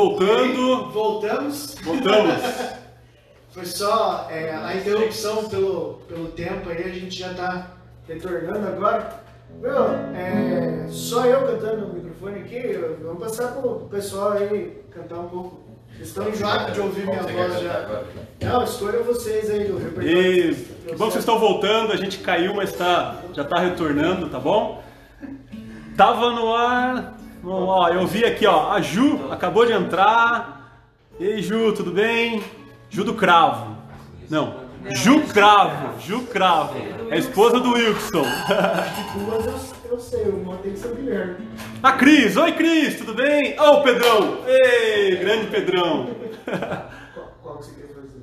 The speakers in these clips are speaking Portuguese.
voltando. Voltamos. Voltamos. Foi só é, a interrupção pelo, pelo tempo aí, a gente já tá retornando agora. Meu, é, só eu cantando no microfone aqui, vamos passar pro pessoal aí cantar um pouco. Vocês estão enjoados de ouvir minha voz já. Não, escolham vocês aí do repertório. E bom que vocês estão voltando, a gente caiu, mas tá, já tá retornando, tá bom? Tava no ar. Bom, ó, eu vi aqui, ó, a Ju acabou de entrar. E aí, Ju, tudo bem? Ju do Cravo. Não, Ju Cravo, Ju Cravo. É a esposa do Wilson. Duas eu, eu sei, uma tem que ser o Guilherme. A Cris, oi Cris, tudo bem? Ô, o Pedrão, ei, grande Pedrão. Qual, você quer fazer?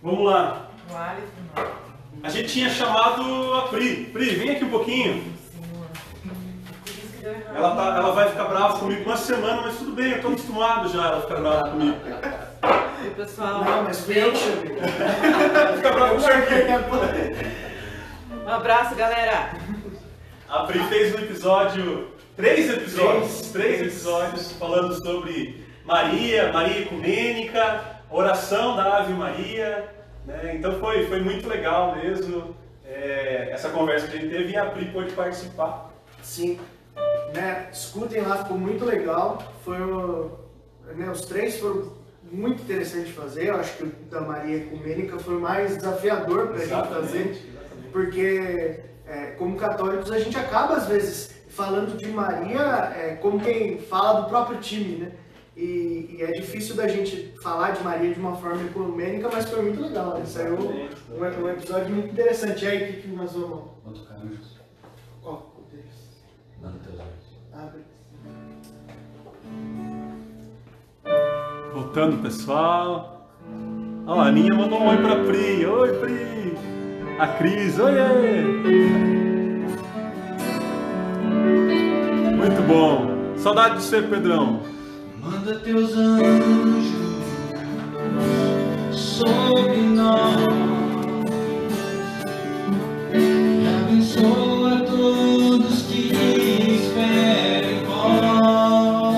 Vamos lá. O Alisson. A gente tinha chamado a Pri. Pri, vem aqui um pouquinho. Ela, tá, ela vai ficar brava comigo uma semana, mas tudo bem, eu tô acostumado já ela ficar brava comigo. Oi, pessoal. Não, mas chamei. Fica brava comigo. Um abraço, galera. A Pri fez um episódio, três episódios, três episódios falando sobre Maria, Maria Ecumênica, oração da Ave Maria. Né? Então foi, foi muito legal mesmo é, essa conversa que a gente teve e a Pri pôde participar. Sim. Né, escutem lá, ficou muito legal. Foi o- né, os três foram muito interessantes de fazer. Eu acho que o da Maria Ecumênica foi mais desafiador para a gente fazer. exatamente. Porque, é, como católicos, a gente acaba, às vezes, falando de Maria é, como quem fala do próprio time, né? E, e é difícil da gente falar de Maria de uma forma ecumênica, mas foi muito legal, né? Saiu um, um episódio muito interessante. E aí, o que, que nós vamos... Quanto anjos? Qual deles? Manda teus olhos. Beleza. Voltando, pessoal. Ó, a Aninha mandou um oi pra Pri. Oi, Pri. A Cris, oiê. Muito bom. Saudade de ser Pedrão. Manda teus anjos sobre nós e abençoa todos que esperam em vós.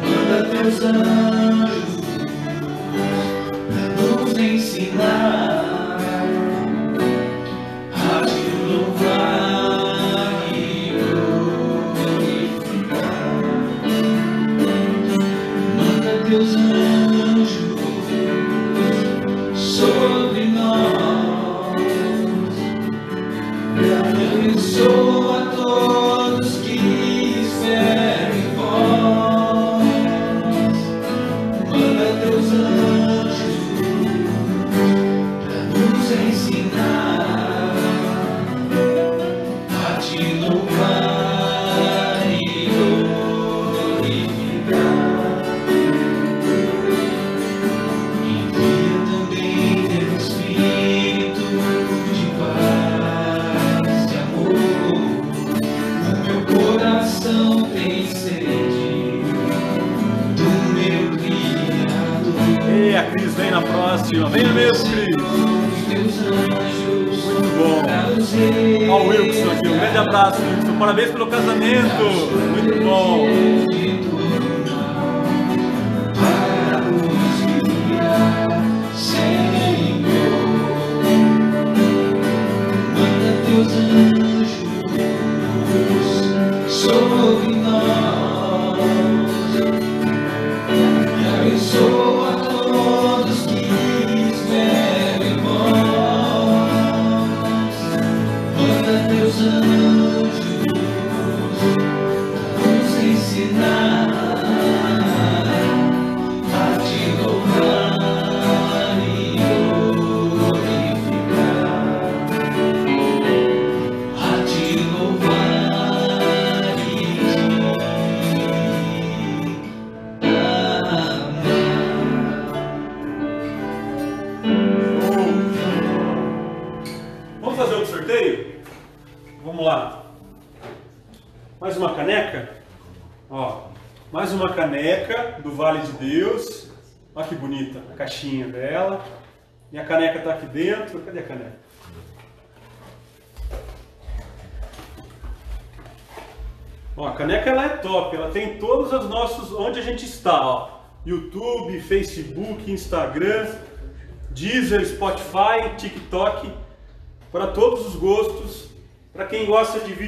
Manda teus anjos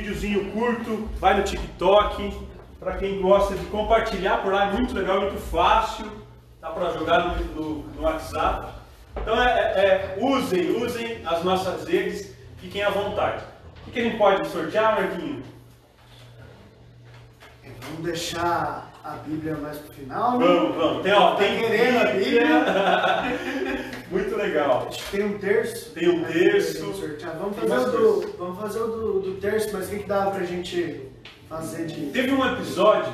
videozinho curto, vai no TikTok. Para quem gosta de compartilhar por lá, é muito legal, muito fácil. Dá para jogar no, no- no WhatsApp. Então é, é- é, usem, usem as nossas redes, fiquem à vontade. O que, que a gente pode sortear, Marquinho? Vamos deixar a Bíblia mais pro final. né? Vamos, vamos. Tem, ó, Tá tem querendo a Bíblia. Muito legal. Tem um terço. Tem um terço. Vamos sortear. Vamos fazer, o do, vamos fazer o do, do terço, mas o que, que dá pra gente fazer de. Teve um episódio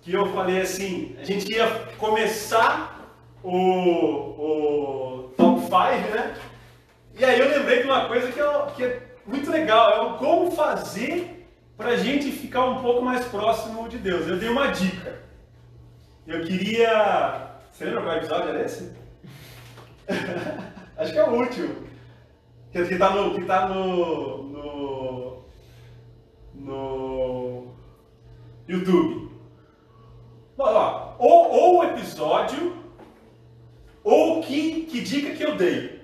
que eu falei assim, a gente ia começar o, o top 5, né? E aí eu lembrei de uma coisa que, eu- que é muito legal, é o como fazer pra gente ficar um pouco mais próximo de Deus. Eu dei uma dica. Eu queria. Você lembra qual episódio era esse? Acho que é o último. Que, tá no. Que tá no. no. no YouTube. Ó, Ou, ou o episódio, ou que, que dica que eu dei.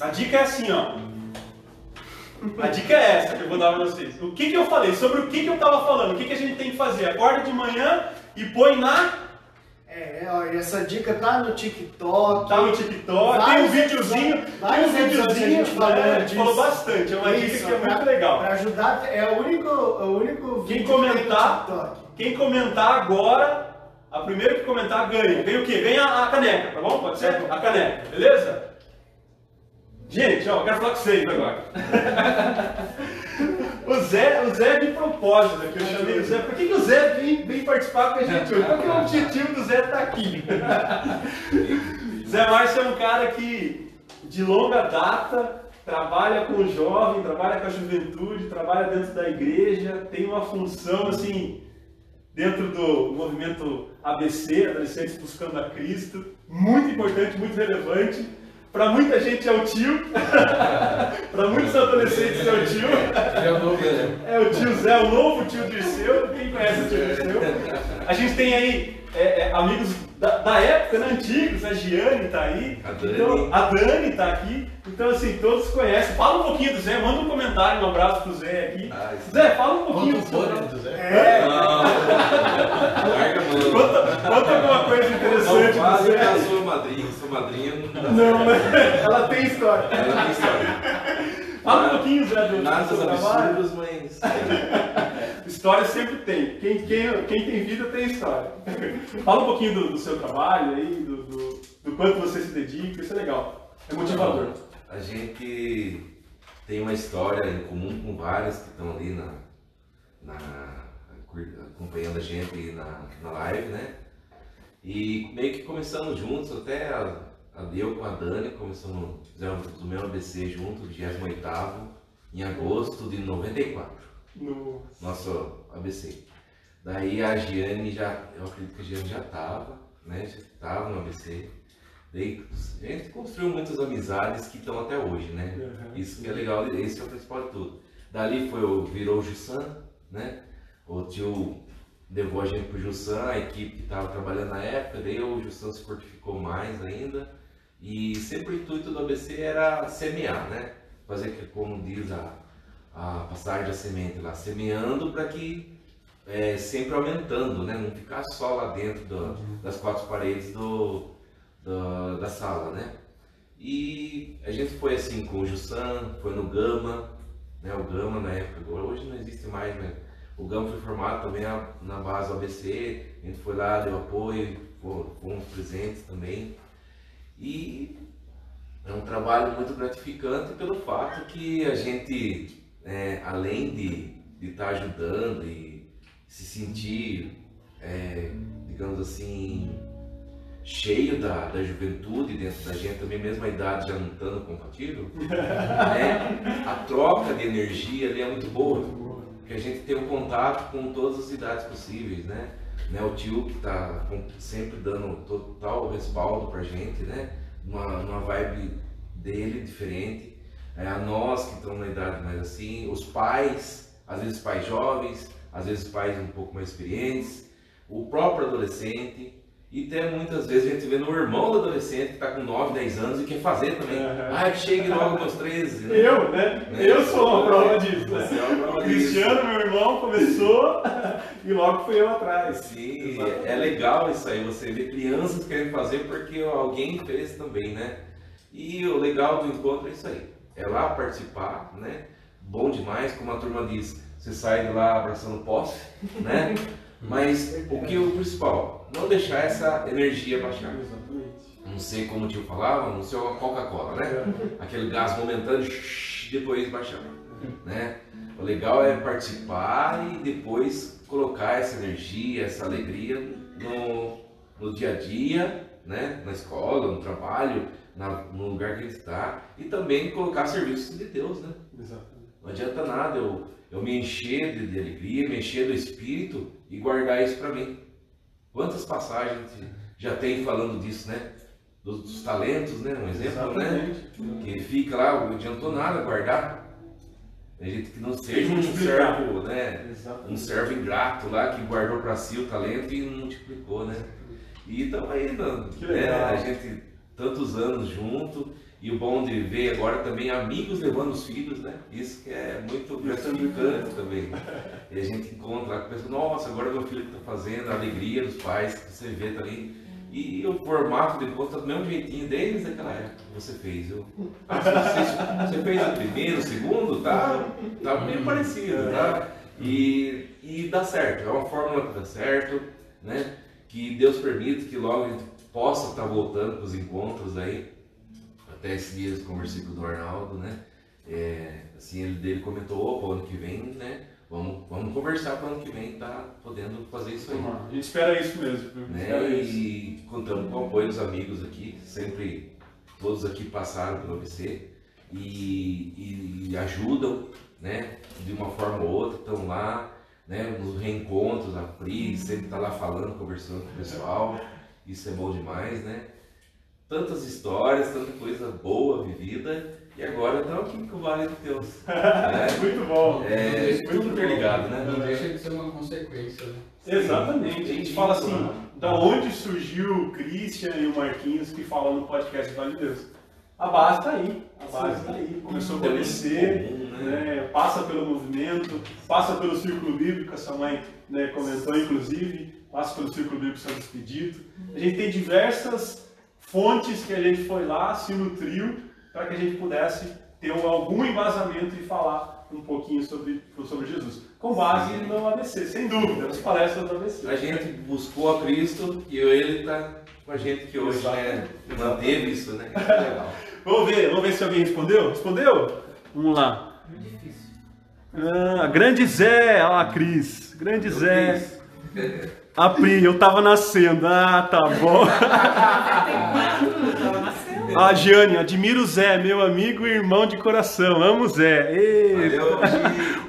A dica é assim, ó. A dica é essa que eu vou dar pra vocês. O que, que eu falei? Sobre o que, que eu tava falando? O que, que a gente tem que fazer? Acorda de manhã e põe na. É, essa dica tá no TikTok. Tá no TikTok, tem um Vários videozinho. episódios- Tem vários um videozinho. a gente? A gente disso. falou bastante. É uma dica Isso, que é pra- muito legal. Pra ajudar, é o único, o único Quem vídeo que tem no comentar, TikTok. quem comentar agora, a primeira que comentar ganha. Ganha o quê? Ganha a caneca, tá bom? Pode ser? A caneca, beleza? Gente, ó, eu quero falar com vocês agora. o, Zé, o Zé é de propósito, né? Que eu chamei o Zé. Por que, que o Zé vem, vem participar com a gente hoje? Qual que é o objetivo do Zé estar aqui? Zé Márcio é um cara que, de longa data, trabalha com o jovem, trabalha com a juventude, trabalha dentro da igreja, tem uma função assim dentro do movimento ABC, Adolescentes Buscando a Cristo, muito importante, muito relevante. Para muita gente é o tio, para muitos adolescentes é o tio. É o novo, né? É o tio Zé, o novo tio Dirceu. Quem conhece o tio Dirceu? A gente tem aí é, é, amigos da, da época, né, antigos. A Giane tá aí. A Dani. Então, a Dani tá aqui. Então, assim, todos conhecem. Fala um pouquinho do Zé, manda um comentário, um abraço pro Zé aqui. Ah. Zé, fala um pouquinho Conta um do do Zé. É, Não, larga a mão. Conta, conta alguma coisa Não, interessante do quase Zé. que sua madrinha, sua madrinha não né? Ela tem história. Ela tem história. Fala um pouquinho, Zé, do, Nada trabalho. absurdos, mas. História sempre tem. Quem, quem, quem tem vida tem história. Fala um pouquinho do, do seu trabalho aí, do, do, do quanto você se dedica, isso é legal. É motivador. A gente tem uma história em comum com vários que estão ali na, na, acompanhando a gente na, na live, né? E meio que começamos juntos, até a, a eu com a Dani começamos, fizemos o meu ABC junto, 28 em agosto de 94 No... nosso ABC. Daí a Giane já, eu acredito que a Giane já estava, né? Já estava no ABC. Daí a gente construiu muitas amizades que estão até hoje, né? Uhum. Isso que é legal, esse é o principal de tudo. Dali foi o, virou o Jussan, né? O tio levou a gente pro Jussan, a equipe que estava trabalhando na época, daí o Jussan se fortificou mais ainda. E sempre o intuito do ABC era semear, né? Fazer que, como diz a, a passagem da semente lá, semeando para que é, sempre aumentando, né? Não ficar só lá dentro do- das quatro paredes do, do- da sala, né? E a gente foi assim com o Jussan, foi no Gama, né? O Gama na época, agora hoje não existe mais, mas o Gama foi formado também na, base do ABC, a gente foi lá, deu apoio, fo- fomos presentes também. E é um trabalho muito gratificante pelo fato que a gente, é, além de estar ajudando e se sentir, é, digamos assim, cheio da, da juventude dentro da gente, também mesmo a idade já não estando compatível, né? a troca de energia ali é muito boa que a gente tem um contato com todas as idades possíveis, né? Né? O tio que está sempre dando total respaldo pra gente, né? Uma, uma vibe dele diferente. É, a nós que estamos na idade mais assim, os pais, às vezes pais jovens, às vezes pais um pouco mais experientes, o próprio adolescente. E até muitas vezes a gente vê no irmão do adolescente que está com 9, 10 anos e quer fazer também. Aham. Ah, chegue logo meus 13. né? Eu, né? Eu sou uma prova disso. né? Você é uma prova Cristiano, meu irmão, começou e logo fui eu atrás. Sim, é legal isso aí, você vê crianças querendo fazer porque alguém fez também, né? E o legal do encontro é isso aí, é lá participar, né? Bom demais, como a turma diz, você sai de lá abraçando posse, né? Mas o que é o principal, não deixar essa energia baixar. Exatamente. Não sei como o tio falava, não sei a Coca-Cola, né? Aquele gás momentâneo, depois baixar, né? O legal é participar e depois colocar essa energia, essa alegria no, no dia a dia, né? Na escola, no trabalho, na- no lugar que ele está e também colocar a serviço de Deus, né? Exatamente. Não adianta nada eu, eu me encher de, de alegria, me encher do Espírito e guardar isso para mim. Quantas passagens já tem falando disso, né? Dos, dos talentos, né? Um exemplo, né? Exatamente. Que fica lá, não adiantou nada guardar. Tem gente que não seja um servo, né? Exatamente. Um servo ingrato lá que guardou para si o talento e não multiplicou, né? E estamos aí, né? A gente tantos anos junto e o bom de ver agora também amigos levando os filhos, né? Isso que é muito é gratificante também. E a gente encontra lá com pessoas, nossa, agora meu filho está fazendo, a alegria dos pais que você vê também. E o formato de tá do mesmo jeitinho desde aquela época que você fez. Eu, você, você fez o primeiro, o segundo, tá, tá meio parecido, tá? E, e dá certo, é uma fórmula que dá certo, né? Que Deus permita que logo a gente possa estar voltando para os encontros aí. Até esses dias conversei com o do Arnaldo, né? É, assim, ele dele comentou, opa, ano que vem, né? Vamos, vamos conversar para ano que vem tá podendo fazer isso aí. A gente espera isso mesmo. Né? Espera isso. E contamos com o apoio dos amigos aqui, sempre todos aqui passaram pelo ABC e, e- e ajudam, né? De uma forma ou outra, estão lá, né? Nos reencontros, a Pri sempre está lá falando, conversando com o pessoal, isso é bom demais, né? Tantas histórias, tanta coisa boa vivida e agora estamos aqui com o Vale de Deus. né? Muito bom. É tudo interligado, né? Não deixa de ser uma consequência, né? Exatamente. A gente fala assim, da onde surgiu o Christian e o Marquinhos que falam no podcast Vale de Deus? A base está aí. A base está aí. Começou a comum, né? né, passa pelo movimento, passa pelo círculo bíblico, a sua mãe né, comentou inclusive, passa pelo círculo bíblico Santo Expedito. A gente tem diversas fontes que a gente foi lá, se nutriu, para que a gente pudesse ter algum embasamento e falar um pouquinho sobre, sobre Jesus. Com base no ABC, sem dúvida, nas palestras do ABC. A gente buscou a Cristo e ele está com a gente que hoje né, manteve isso, né? Que legal. Vamos ver, vamos ver se alguém respondeu. Respondeu? Vamos lá. Muito difícil. Ah, grande Zé, ó, a Cris. Grande Zé. A Pri, eu tava nascendo. Ah, tá bom. Tava nascendo. A Jane, admiro o Zé, meu amigo e irmão de coração. Amo o Zé. Eita.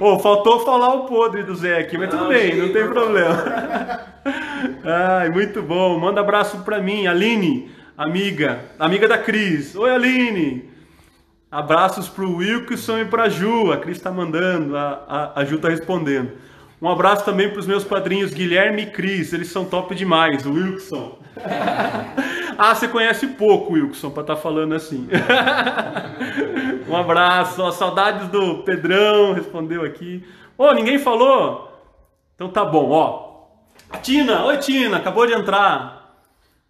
Ô, faltou falar o podre do Zé aqui, mas tudo Não, bem, Gi, não tem problema. Ai, muito bom. Manda abraço pra mim, Aline, amiga, amiga da Cris. Oi, Aline. Abraços pro Wilson e pra Ju. A Cris tá mandando, a, a, a Ju tá respondendo. Um abraço também pros meus padrinhos Guilherme e Cris. Eles são top demais. O Wilson. ah, você conhece pouco, Wilson, pra estar falando assim. um abraço. Ó, saudades do Pedrão, respondeu aqui. Ô, ninguém falou? Então tá bom, ó. Tina, oi Tina, acabou de entrar.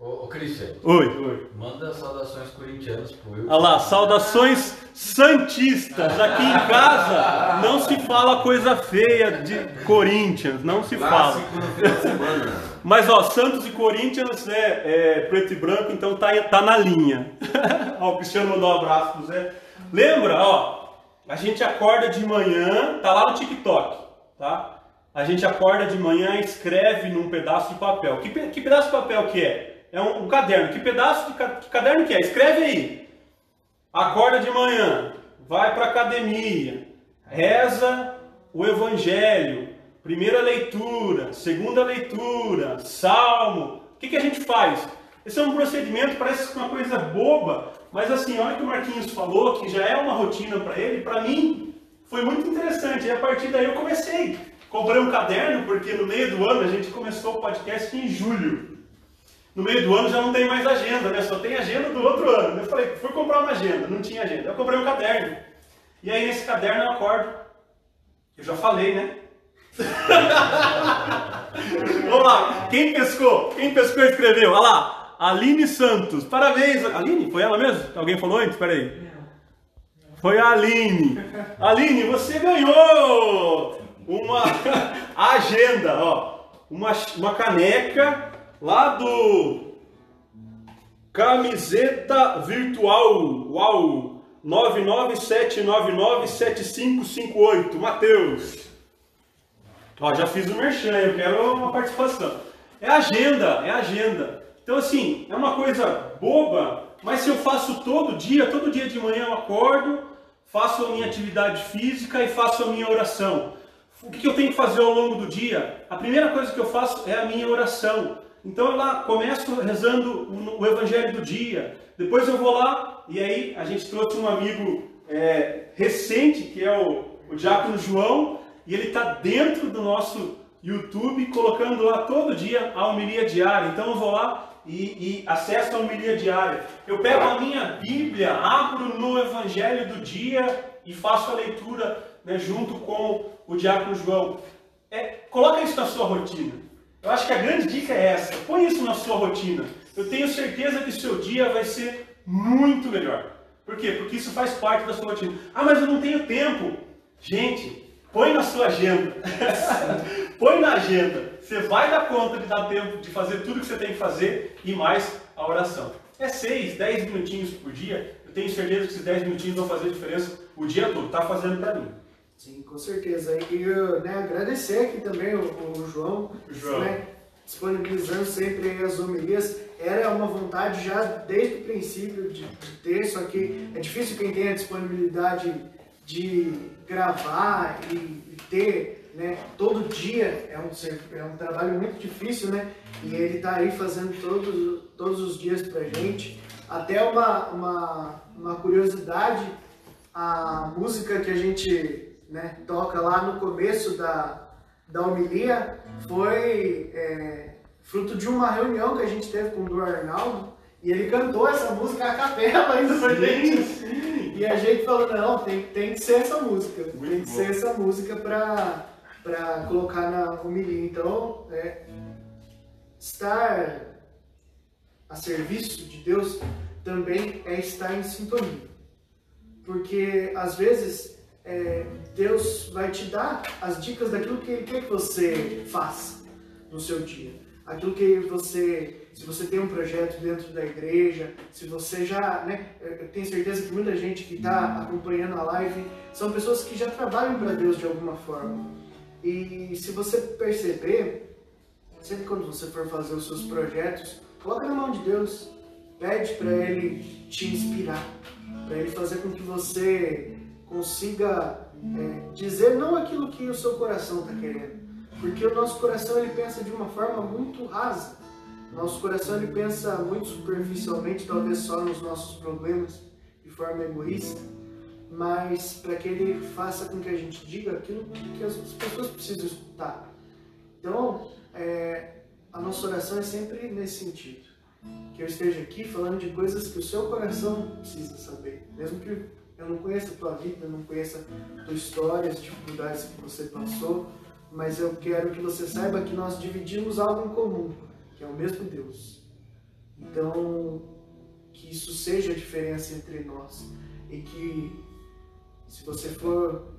Ô, ô Christian, Oi, oi. manda saudações corintianas pro Wilson. Olha lá, saudações santistas. Aqui em casa não se fala coisa feia de Corinthians, não se fala. Clássico no final de semana. Mas ó, Santos e Corinthians é, é preto e branco, então tá, tá na linha. ó, o Cristiano mandou um abraço pro Zé. Lembra, ó, a gente acorda de manhã, tá lá no TikTok, tá? A gente acorda de manhã e escreve num pedaço de papel. Que, que pedaço de papel que é? É um, um caderno. Que pedaço de ca- que caderno que é? Escreve aí. Acorda de manhã, vai para academia, reza o evangelho, primeira leitura, segunda leitura, salmo. O que, que a gente faz? Esse é um procedimento, parece uma coisa boba, mas assim, olha que o Marquinhos falou, que já é uma rotina para ele, para mim foi muito interessante. E a partir daí eu comecei. Comprei um caderno, porque no meio do ano a gente começou o podcast em julho. No meio do ano já não tem mais agenda, né? Só tem agenda do outro ano. Eu falei, fui comprar uma agenda, não tinha agenda. Eu comprei um caderno. E aí nesse caderno eu acordo. Eu já falei, né? Vamos lá, quem pescou? Quem pescou e escreveu? Olha lá, Aline Santos. Parabéns, Aline, foi ela mesmo? Alguém falou antes? Peraí. Foi a Aline. Aline, você ganhou uma agenda, ó. Uma, uma caneca lá do Camiseta Virtual. Uau! 997997558. Matheus. Ó, já fiz o merchan, eu quero uma participação. É agenda, é agenda. Então, assim, é uma coisa boba, mas se eu faço todo dia, todo dia de manhã eu acordo, faço a minha atividade física e faço a minha oração. O que eu tenho que fazer ao longo do dia? A primeira coisa que eu faço é a minha oração. Então eu lá começo rezando o Evangelho do dia. Depois eu vou lá e aí a gente trouxe um amigo é, recente que é o, o Diácono João e ele está dentro do nosso YouTube colocando lá todo dia a homilia diária. Então eu vou lá e, e acesso a homilia diária. Eu pego a minha Bíblia, abro no Evangelho do dia e faço a leitura né, junto com o Diácono João. É, coloca isso na sua rotina. Eu acho que a grande dica é essa. Põe isso na sua rotina. Eu tenho certeza que o seu dia vai ser muito melhor. Por quê? Porque isso faz parte da sua rotina. Ah, mas eu não tenho tempo. Gente, põe na sua agenda. põe na agenda. Você vai dar conta de dar tempo de fazer tudo que você tem que fazer e mais a oração. É 6, 10 minutinhos por dia. Eu tenho certeza que esses 10 minutinhos vão fazer diferença o dia todo. Está fazendo para mim. Sim, com certeza. E né, agradecer aqui também o, o João, João. Né, disponibilizando sempre as homilias. Era uma vontade já desde o princípio de, de ter, só que é difícil quem tem a disponibilidade de gravar e, e ter né, todo dia. É um, é um trabalho muito difícil, né? E ele tá aí fazendo todos, todos os dias pra gente. Até uma, uma, uma curiosidade, a música que a gente né, toca lá no começo da, da homilia foi é, fruto de uma reunião que a gente teve com o Du Arnaldo e ele cantou essa música a capela ainda pra gente. E a gente falou, não, tem, tem que ser essa música, tem Muito que bom. ser essa música pra, pra colocar na homilia. Então, é, estar a serviço de Deus também é estar em sintonia. Porque às vezes é, Deus vai te dar as dicas daquilo que Ele quer que você faça no seu dia. Aquilo que você, se você tem um projeto dentro da igreja, se você já, né, eu tenho certeza que muita gente que está acompanhando a live são pessoas que já trabalham para Deus de alguma forma. E se você perceber, sempre quando você for fazer os seus projetos, coloca na mão de Deus, pede para Ele te inspirar, para Ele fazer com que você consiga dizer não aquilo que o seu coração está querendo, porque o nosso coração ele pensa de uma forma muito rasa, nosso coração ele pensa muito superficialmente, talvez só nos nossos problemas, de forma egoísta, mas para que ele faça com que a gente diga aquilo que as pessoas precisam escutar. Então, é, a nossa oração é sempre nesse sentido. Que eu esteja aqui falando de coisas que o seu coração precisa saber. Mesmo que eu não conheça a tua vida, eu não conheça a tua história, as dificuldades que você passou, mas eu quero que você saiba que nós dividimos algo em comum, que é o mesmo Deus. Então, que isso seja a diferença entre nós. E que, se você for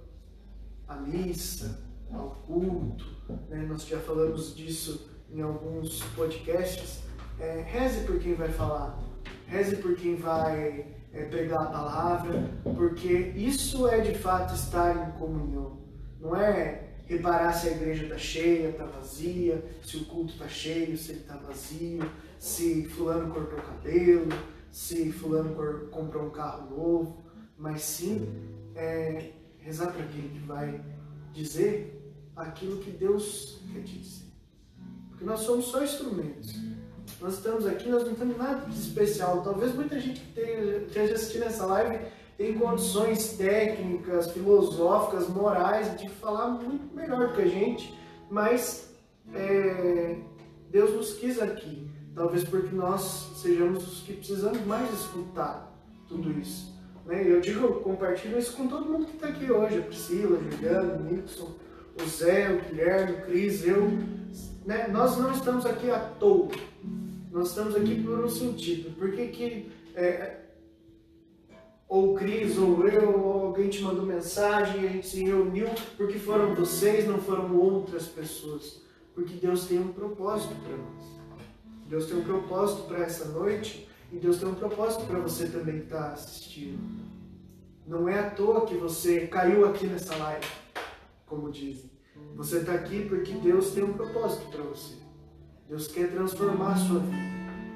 à missa, ao culto, né, nós já falamos disso em alguns podcasts, é, reze por quem vai falar, reze por quem vai é, pregar a palavra, porque isso é de fato estar em comunhão. Não é reparar se a igreja está cheia, está vazia, se o culto está cheio, se ele está vazio, se fulano cortou o cabelo, se fulano comprou um carro novo, mas sim é, rezar para aquele que vai dizer aquilo que Deus quer dizer. Porque nós somos só instrumentos. Nós estamos aqui, nós não temos nada de especial. Talvez muita gente que esteja assistindo essa live tem condições técnicas, filosóficas, morais de falar muito melhor do que a gente, mas é, Deus nos quis aqui. Talvez porque nós sejamos os que precisamos mais escutar tudo isso. Né? Eu digo, eu compartilho isso com todo mundo que está aqui hoje, a Priscila, a Juliana, o Nixon, o Zé, o Guilherme, o Cris, eu. Né? Nós não estamos aqui à toa. Nós estamos aqui por um sentido. Por que, que é, ou Cris, ou eu, ou alguém te mandou mensagem a gente se reuniu porque foram vocês, não foram outras pessoas? Porque Deus tem um propósito para nós. Deus tem um propósito para essa noite e Deus tem um propósito para você também que está assistindo. Não é à toa que você caiu aqui nessa live, como dizem. Você está aqui porque Deus tem um propósito para você. Deus quer transformar a sua vida.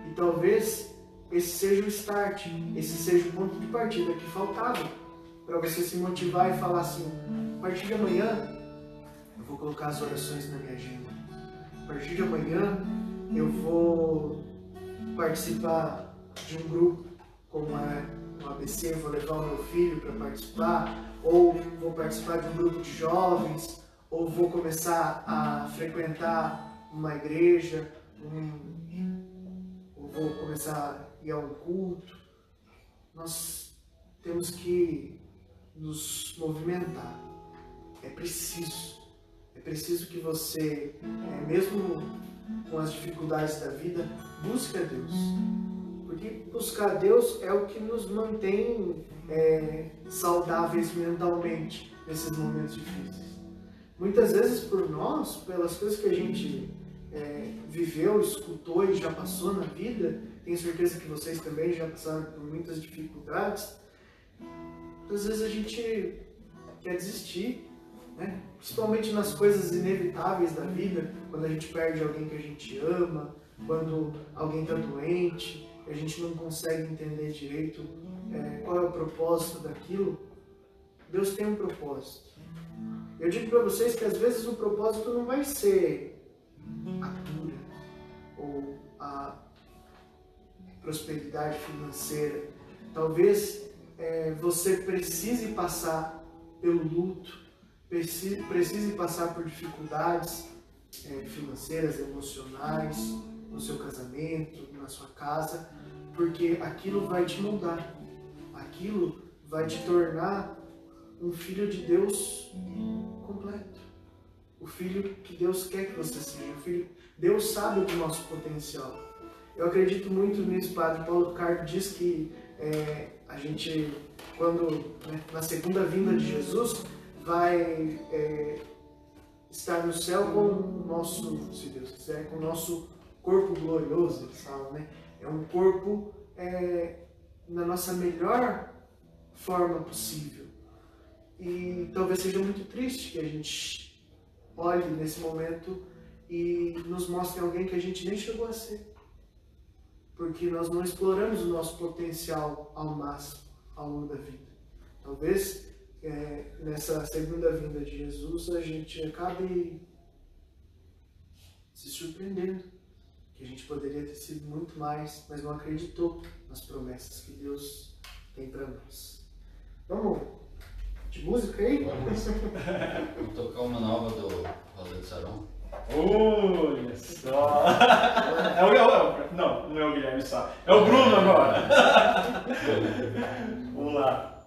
E talvez esse seja o start, esse seja o ponto de partida que faltava para você se motivar e falar assim: a partir de amanhã eu vou colocar as orações na minha agenda. A partir de amanhã eu vou participar de um grupo como é o ABC, vou levar o meu filho para participar, ou vou participar de um grupo de jovens, ou vou começar a frequentar uma igreja, um, ou vou começar a ir a um culto. Nós temos que nos movimentar. É preciso. É preciso que você, é, mesmo com as dificuldades da vida, busque a Deus. Porque buscar Deus é o que nos mantém é, saudáveis mentalmente nesses momentos difíceis. Muitas vezes por nós, pelas coisas que a gente é, viveu, escutou e já passou na vida, tenho certeza que vocês também já passaram por muitas dificuldades, muitas vezes a gente quer desistir, né? principalmente nas coisas inevitáveis da vida, quando a gente perde alguém que a gente ama, quando alguém está doente, a gente não consegue entender direito é, qual é o propósito daquilo. Deus tem um propósito. Eu digo para vocês que às vezes o propósito não vai ser a cura ou a prosperidade financeira. Talvez é, você precise passar pelo luto, precise, passar por dificuldades é, financeiras, emocionais, no seu casamento, na sua casa, porque aquilo vai te moldar, aquilo vai te tornar um filho de Deus completo. O filho que Deus quer que você seja. O filho... Deus sabe do nosso potencial. Eu acredito muito nisso, Padre Paulo Ricardo diz que é, a gente, quando né, na segunda vinda de Jesus, vai é, estar no céu com o nosso, se Deus quiser, com o nosso corpo glorioso, eles falam, né? É um corpo é, na nossa melhor forma possível. E talvez seja muito triste que a gente olhe nesse momento e nos mostre alguém que a gente nem chegou a ser. Porque nós não exploramos o nosso potencial ao máximo ao longo da vida. Talvez é, nessa segunda vinda de Jesus a gente acabe se surpreendendo que a gente poderia ter sido muito mais, mas não acreditou nas promessas que Deus tem para nós. Vamos de música aí? Vamos. Vamos tocar uma nova do Rosa de Saron. Olha só! É o, é o- não, não é o Guilherme só. É o Bruno agora. Vamos lá.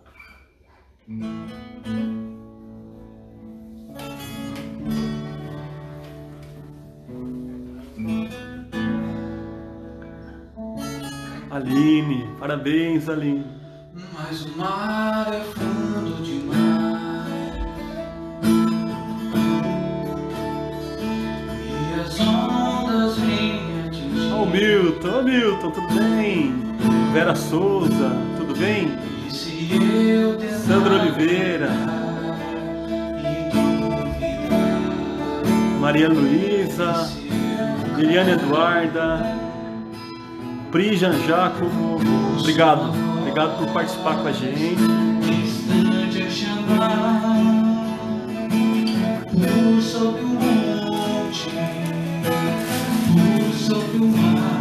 Aline, parabéns, Aline. Mas o mar é fundo demais. E as ondas vêm atingir. Ô Milton, ô Milton, tudo bem? Vera Souza, tudo bem? E se eu Sandra Oliveira, Maria Luísa, Liliane Eduarda, Pri Jean Jacobo, obrigado, obrigado por participar com a gente. distante a chamar. Por sobre o monte, por sobre o mar,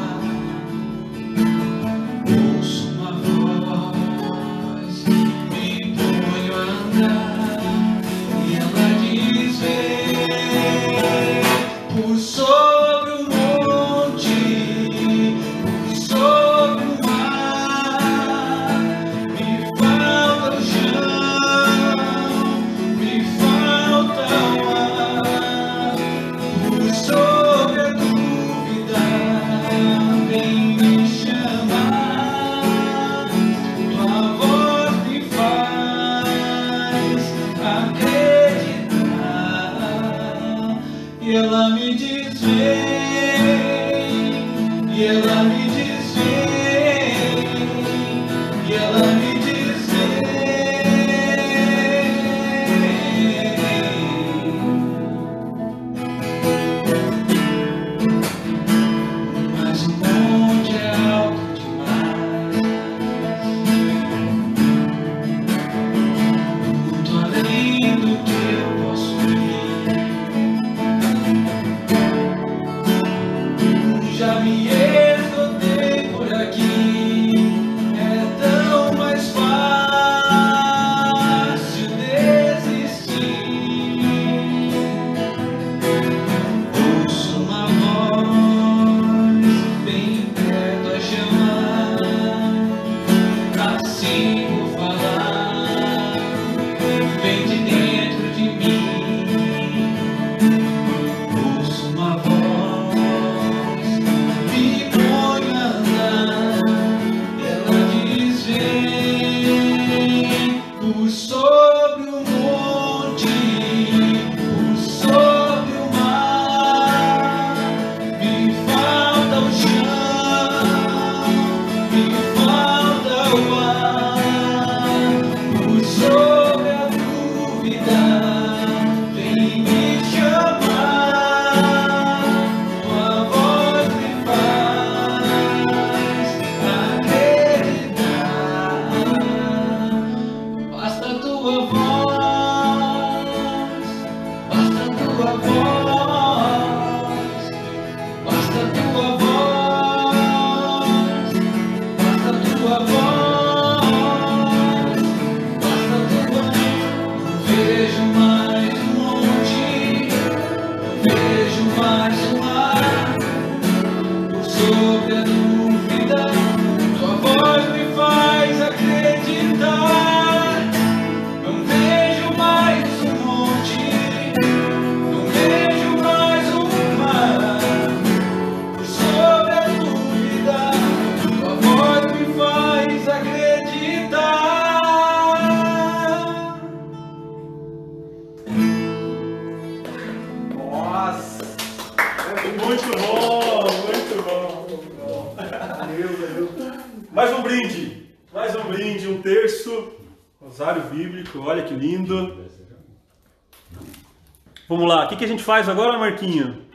Vamos lá, o que, que a gente faz agora, Marquinho?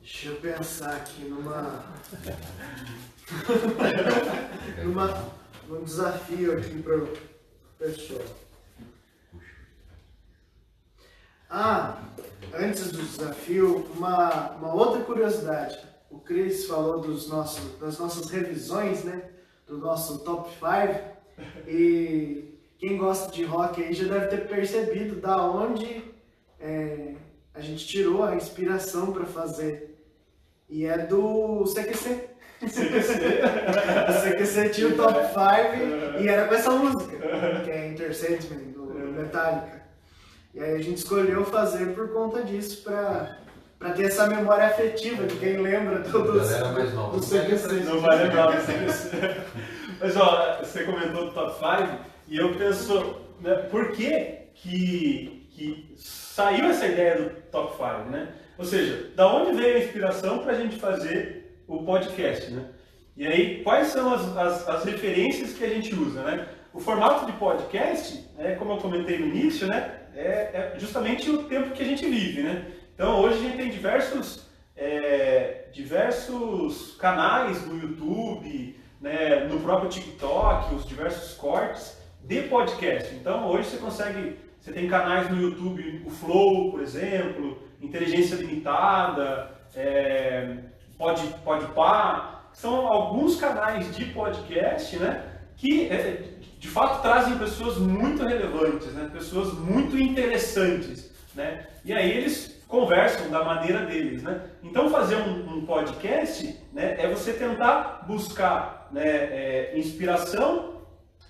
Deixa eu pensar aqui numa. numa num desafio aqui pro pessoal. Ah, antes do desafio, uma, uma outra curiosidade. O Cris falou dos nossos, das nossas revisões, né? Do nosso top 5. E quem gosta de rock aí já deve ter percebido da onde é, a gente tirou a inspiração para fazer. E é do CQC. o CQC tinha o top 5 e era com essa música, que é Enter Sandman, do Metallica. E aí a gente escolheu fazer por conta disso, pra, pra ter essa memória afetiva de quem lembra do CQC. Não vai lembrar do CQC. Mas ó, você comentou do top 5 e eu penso, né, por que, que que saiu essa ideia do top 5, né? Ou seja, da onde veio a inspiração para a gente fazer o podcast, né? E aí, quais são as, as, as referências que a gente usa, né? O formato de podcast, né, como eu comentei no início, né, é, é justamente o tempo que a gente vive, né? Então, hoje a gente tem diversos, é, diversos canais no YouTube, né, no próprio TikTok, os diversos cortes de podcast. Então, hoje você consegue, você tem canais no YouTube, o Flow, por exemplo, Inteligência Limitada, é, Pod, Podpah, são alguns canais de podcast, né, que é, de fato trazem pessoas muito relevantes, né, pessoas muito interessantes, né, e aí eles conversam da maneira deles, né. Então fazer um, um podcast, né, é você tentar buscar, né, é, inspiração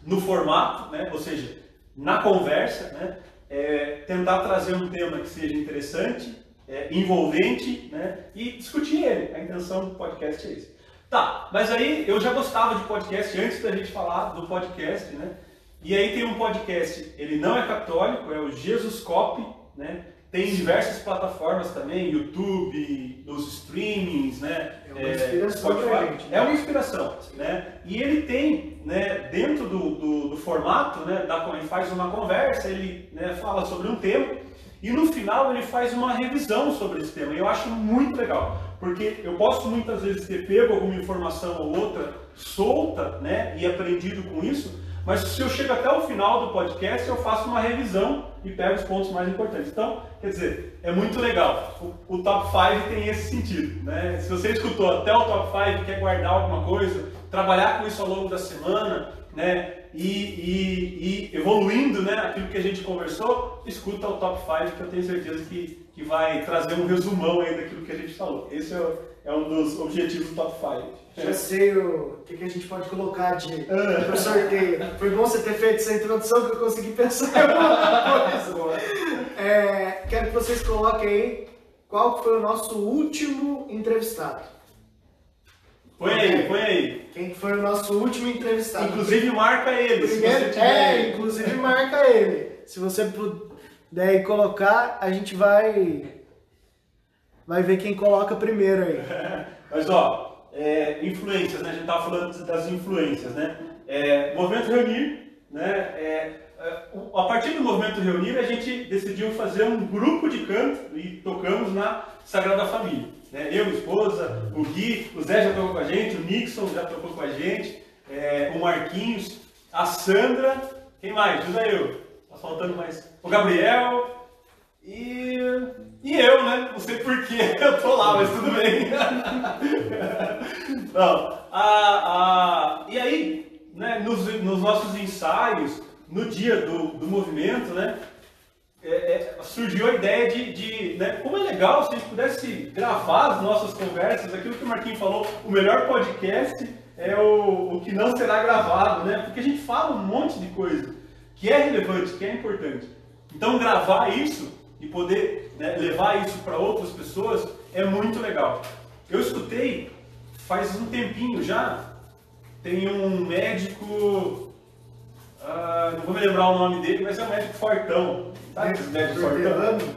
no formato, né, ou seja, na conversa, né, é, tentar trazer um tema que seja interessante, é, envolvente, né, e discutir ele. A intenção do podcast é isso. Tá, mas aí eu já gostava de podcast antes da gente falar do podcast, né? E aí tem um podcast, ele não é católico, é o Jesuscope, né? Tem diversas plataformas também, YouTube, nos streamings, né? É uma inspiração pra gente, né? É uma inspiração, né? E ele tem, né, dentro do, do, do formato, né, da, ele faz uma conversa, ele né, fala sobre um tema e no final ele faz uma revisão sobre esse tema. E eu acho muito legal, porque eu posso muitas vezes ter pego alguma informação ou outra solta, né, e aprendido com isso, mas se eu chego até o final do podcast, eu faço uma revisão e pego os pontos mais importantes. Então, quer dizer, é muito legal. O, o top 5 tem esse sentido, né? Se você escutou até o top 5 quer guardar alguma coisa, trabalhar com isso ao longo da semana, né? E, e, e evoluindo, né? Aquilo que a gente conversou, escuta o top 5 que eu tenho certeza que, que vai trazer um resumão aí daquilo que a gente falou. Esse é, o- é um dos objetivos do top 5. Já sei o que, que a gente pode colocar de pro sorteio. Foi bom você ter feito essa introdução que eu consegui pensar em alguma coisa. É, quero que vocês coloquem aí qual foi o nosso último entrevistado. Põe aí, põe aí. Quem que foi o nosso último entrevistado? Inclusive marca ele, se Primeiro, é, inclusive marca ele. Se você puder colocar, a gente vai vai ver quem coloca primeiro aí. Mas ó, é, influências, né? A gente estava falando das influências, né? É, movimento Reunir, né? É, é, a partir do movimento Reunir, a gente decidiu fazer um grupo de canto e tocamos na Sagrada Família. Né? Eu, esposa, o Gui, o Zé já tocou com a gente, o Nixon já tocou com a gente, é, o Marquinhos, a Sandra, quem mais? Diz aí eu. Tá faltando mais. O Gabriel e, e eu, né? Não sei porquê eu tô lá, mas tudo bem. Não, a, a, e aí, né, nos, nos nossos ensaios, no dia do, do movimento, né, é, é, surgiu a ideia de, de né, como é legal se a gente pudesse gravar as nossas conversas, aquilo que o Marquinhos falou, o melhor podcast é o, o que não será gravado, né? Porque a gente fala um monte de coisa que é relevante, que é importante. Então gravar isso e poder né, levar isso para outras pessoas é muito legal. Eu escutei faz um tempinho já, tem um médico, ah, não vou me lembrar o nome dele, mas é um médico fortão. Sabe esse médico fortão? Delano.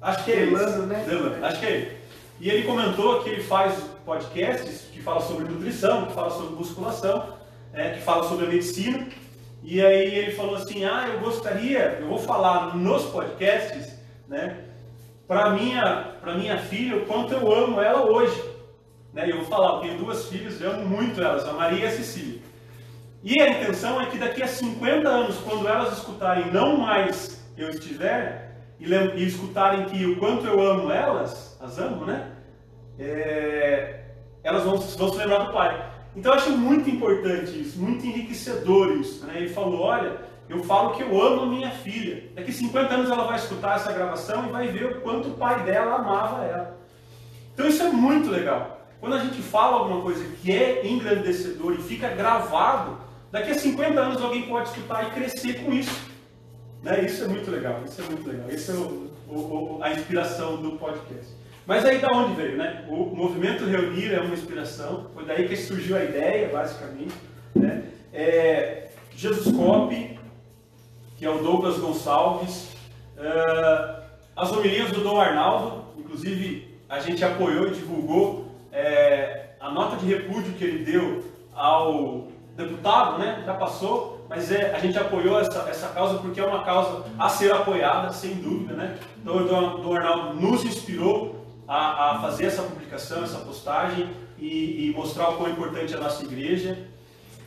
Acho que é Delano, esse. né? Delano, acho que é ele. E ele comentou que ele faz podcasts que falam sobre nutrição, que falam sobre musculação, né, que falam sobre a medicina. E aí ele falou assim, ah, eu gostaria, eu vou falar nos podcasts, né, para minha, para minha filha o quanto eu amo ela hoje. Né? Eu vou falar, eu tenho duas filhas, eu amo muito elas, a Maria e a Cecília. E a intenção é que daqui a 50 anos, quando elas escutarem não mais eu estiver, e, e escutarem que o quanto eu amo elas, as amo, né? É, elas vão, vão se lembrar do pai. Então eu acho muito importante isso, muito enriquecedor isso. Né? Ele falou, olha, eu falo que eu amo minha filha. Daqui a 50 anos ela vai escutar essa gravação e vai ver o quanto o pai dela amava ela. Então isso é muito legal. Quando a gente fala alguma coisa que é engrandecedor e fica gravado, daqui a 50 anos alguém pode escutar e crescer com isso. Né? Isso é muito legal, isso é muito legal. Essa é o- o- a inspiração do podcast. Mas aí da onde veio, né? O movimento Reunir é uma inspiração, foi daí que surgiu a ideia, basicamente. Né? É, Jesus Cop, que é o Douglas Gonçalves, é, as homilias do Dom Arnaldo, inclusive a gente apoiou e divulgou é, a nota de repúdio que ele deu ao deputado, né? Já passou, mas é, a gente apoiou essa, essa causa porque é uma causa a ser apoiada, sem dúvida, né? Então o Dom, Dom Arnaldo nos inspirou a, a fazer essa publicação, essa postagem e, e mostrar o quão importante é a nossa igreja.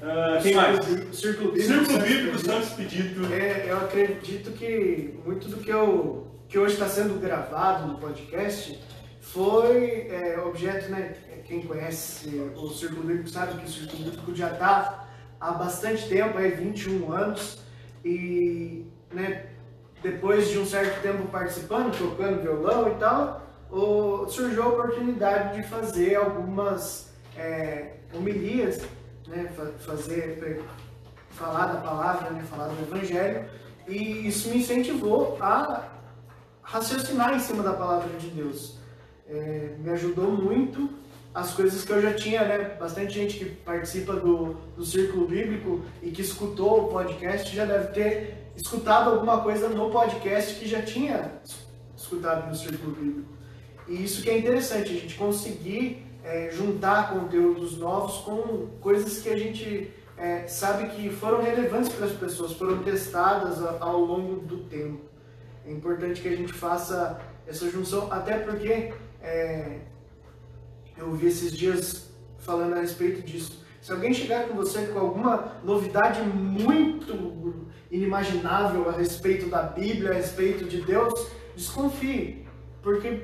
Ah, quem mais? Círculo Bíblico. Círculo Bíblico. Santo Expedito. É, eu acredito que muito do que, eu, que hoje está sendo gravado no podcast foi é, objeto, né? Quem conhece o Círculo Bíblico sabe que o Círculo Bíblico já está há bastante tempo, aí 21 anos, e né, depois de um certo tempo participando, tocando violão e tal, o- surgiu a oportunidade de fazer algumas é, homilias, né, fa- fazer falar da palavra, né, falar do evangelho, e isso me incentivou a raciocinar em cima da palavra de Deus. É, me ajudou muito as coisas que eu já tinha, né, bastante gente que participa do, do Círculo Bíblico e que escutou o podcast já deve ter escutado alguma coisa no podcast que já tinha es- escutado no Círculo Bíblico. E isso que é interessante, a gente conseguir é, juntar conteúdos novos com coisas que a gente é, sabe que foram relevantes para as pessoas, foram testadas ao longo do tempo. É importante que a gente faça essa junção, até porque é, eu ouvi esses dias falando a respeito disso. Se alguém chegar com você com alguma novidade muito inimaginável a respeito da Bíblia, a respeito de Deus, desconfie, porque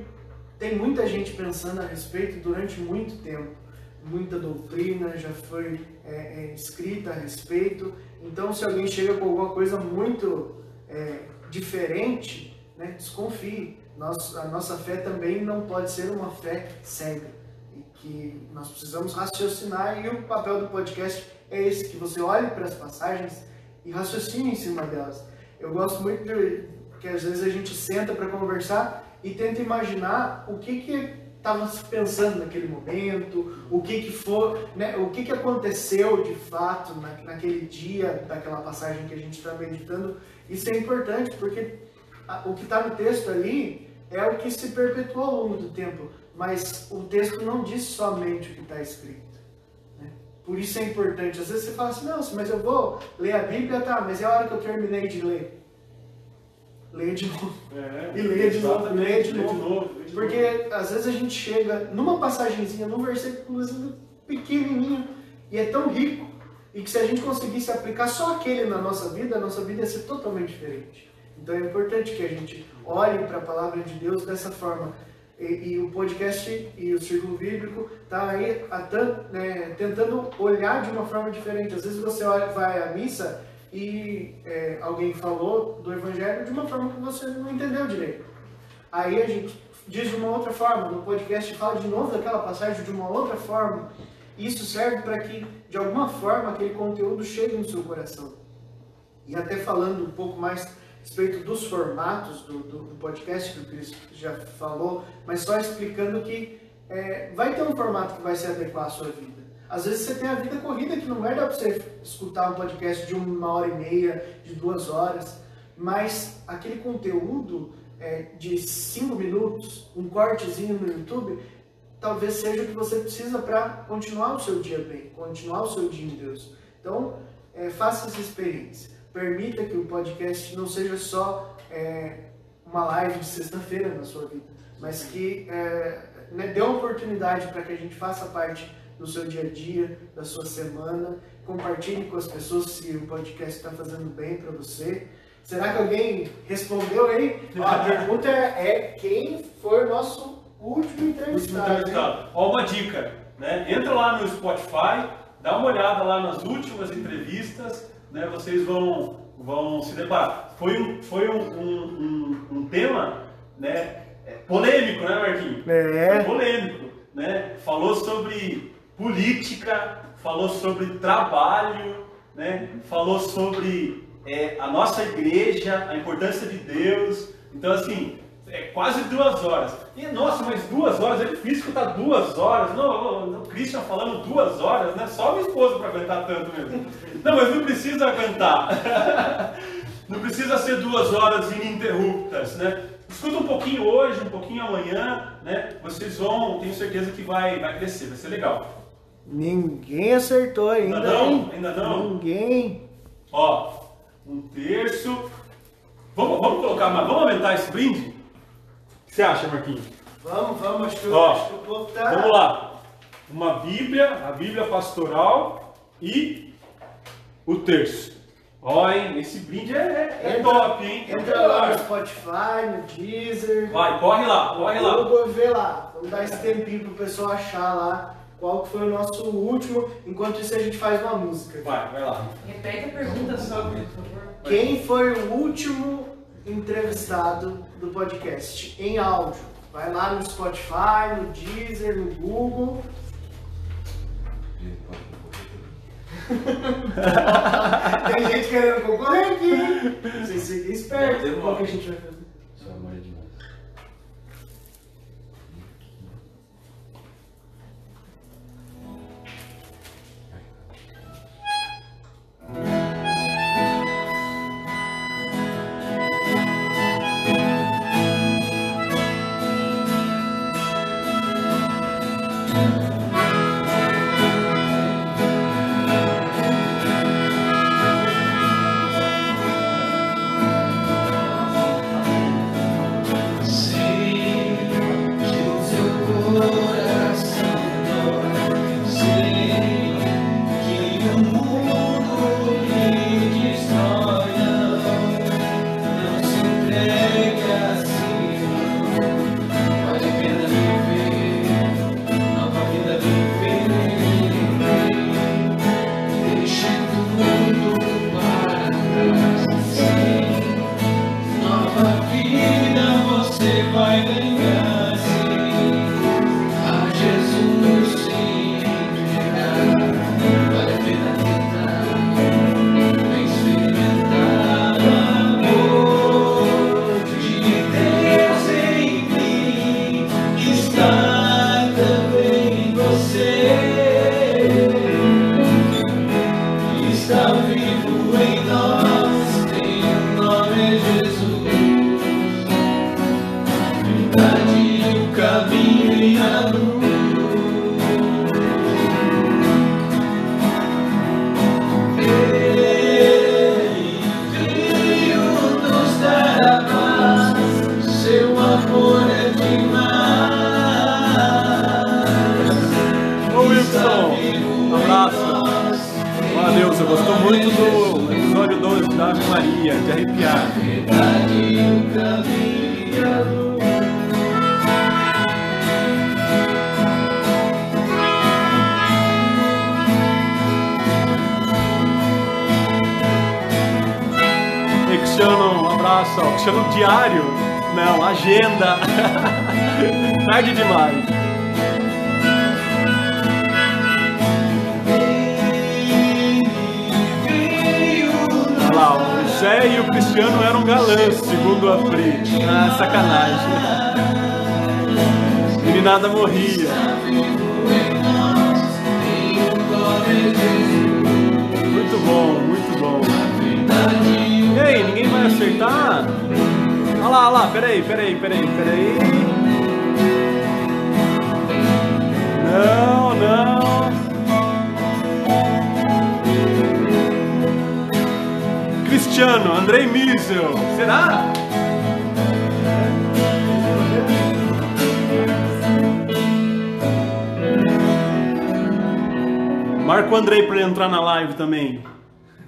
tem muita gente pensando a respeito durante muito tempo. Muita doutrina já foi é, é, escrita a respeito. Então, se alguém chega com alguma coisa muito é, diferente, né, desconfie. A nossa fé também não pode ser uma fé cega. E que nós precisamos raciocinar. E o papel do podcast é esse: que você olhe para as passagens e raciocine em cima delas. Eu gosto muito de. Porque às vezes a gente senta para conversar e tenta imaginar o que que estava se pensando naquele momento, o que que foi, né, o que que aconteceu de fato na, naquele dia daquela passagem que a gente está meditando. Isso é importante porque o que está no texto ali é o que se perpetuou ao longo do tempo. mas o texto não diz somente o que está escrito. né? Por isso é importante. Às vezes você fala assim, não, mas eu vou ler a Bíblia, tá, mas é a hora que eu terminei de ler. Leia de novo. É, E leia de novo, leia de novo. lê de Porque às vezes a gente chega numa passagenzinha, num versículo pequenininho, e é tão rico, e que se a gente conseguisse aplicar só aquele na nossa vida, a nossa vida ia ser totalmente diferente. Então é importante que a gente olhe para a palavra de Deus dessa forma. E, e o podcast e o Círculo Bíblico está aí a né, tentando olhar de uma forma diferente. Às vezes você olha, vai à missa e é, alguém falou do Evangelho de uma forma que você não entendeu direito. Aí a gente diz de uma outra forma, no podcast fala de novo daquela passagem de uma outra forma. Isso serve para que, de alguma forma, aquele conteúdo chegue no seu coração. E até falando um pouco mais a respeito dos formatos do, do, do podcast, que o Cris já falou, mas só explicando que é, vai ter um formato que vai se adequar à sua vida. Às vezes você tem a vida corrida que não vai dar para você escutar um podcast de uma hora e meia, de duas horas, mas aquele conteúdo é, de cinco minutos, um cortezinho no YouTube, talvez seja o que você precisa para continuar o seu dia bem, continuar o seu dia em Deus. Então, é, faça essa experiência. Permita que o podcast não seja só é, uma live de sexta-feira na sua vida, mas que é, né, dê uma oportunidade para que a gente faça parte do seu dia a dia, da sua semana. Compartilhe com as pessoas se o podcast está fazendo bem para você. Será que alguém respondeu aí? Ó, a pergunta é, é quem foi o nosso último entrevistado? entrevistado. Ó, uma dica, né? Entra lá no Spotify, dá uma olhada lá nas últimas entrevistas, né? Vocês vão, vão se deparar. Foi um, foi um, um, um- um tema, né? é, Polêmico, né, Marquinhos? É. Foi polêmico, né? Falou sobre política, falou sobre trabalho, né? Falou sobre é, a nossa igreja, a importância de Deus. Então, assim, é quase duas horas. E, nossa, mas duas horas, é difícil escutar duas horas. Não, não, o Christian falando duas horas, né? Só minha esposa para aguentar tanto mesmo. Não, mas não precisa aguentar. Não precisa ser duas horas ininterruptas, né? Escuta um pouquinho hoje, um pouquinho amanhã, né? Vocês vão, tenho certeza que vai, vai crescer, vai ser legal. Ninguém acertou ainda, Ainda não? hein? Ainda não? Ninguém. Ó, um terço. Vamos, vamos colocar mais, vamos aumentar esse brinde? O que você acha, Marquinhos? Vamos, vamos, acho que, Ó, acho que o povo tá... Vamos lá. Uma Bíblia, a Bíblia pastoral e o terço. Ó, hein? Esse brinde é, é- é Entra- top, hein? Entra lá no Spotify, no Deezer. Vai, corre lá, corre lá. Google, vê lá. Vamos dar esse tempinho pro pessoal achar lá qual que foi o nosso último. Enquanto isso a gente faz uma música. Vai, vai lá. Repete a pergunta só, por favor. Quem foi o último entrevistado do podcast em áudio? Vai lá no Spotify, no Deezer, no Google. Tem gente querendo concorrer aqui? Vocês fiquem espertos. Qual que a gente vai fazer?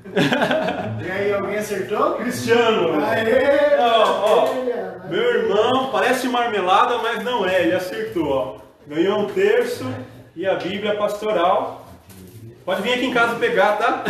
E aí, alguém acertou? Cristiano! Aê! Ó, ó, meu irmão, parece marmelada, mas não é, ele acertou, ó. Ganhou um terço e a Bíblia pastoral. Pode vir aqui em casa pegar, tá?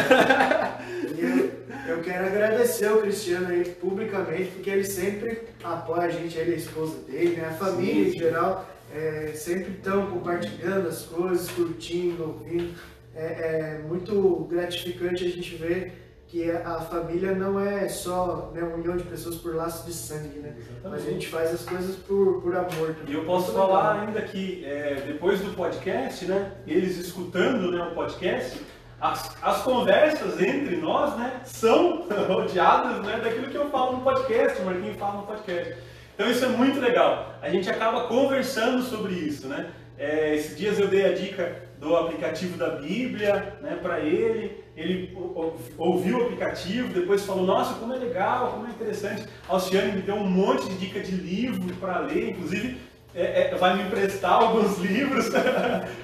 Eu, eu quero agradecer o Cristiano aí publicamente, porque ele sempre apoia a gente, ele a esposa dele, né? a família em geral, é, sempre estão compartilhando as coisas, curtindo, ouvindo. É, é muito gratificante a gente ver que a família não é só né, um milhão de pessoas por laço de sangue, né? Mas a gente faz as coisas por, por amor. E eu posso falar legal. ainda que é, depois do podcast, né, eles escutando né, o podcast, as, as conversas entre nós né, são rodeadas né, daquilo que eu falo no podcast, o Marquinhos fala no podcast. Então isso é muito legal. A gente acaba conversando sobre isso, né? É, esses dias eu dei a dica do aplicativo da Bíblia né, para ele. Ele ouviu o aplicativo, depois falou: Nossa, como é legal, como é interessante. A Alciane me deu um monte de dica de livro para ler, inclusive é, é, vai me emprestar alguns livros.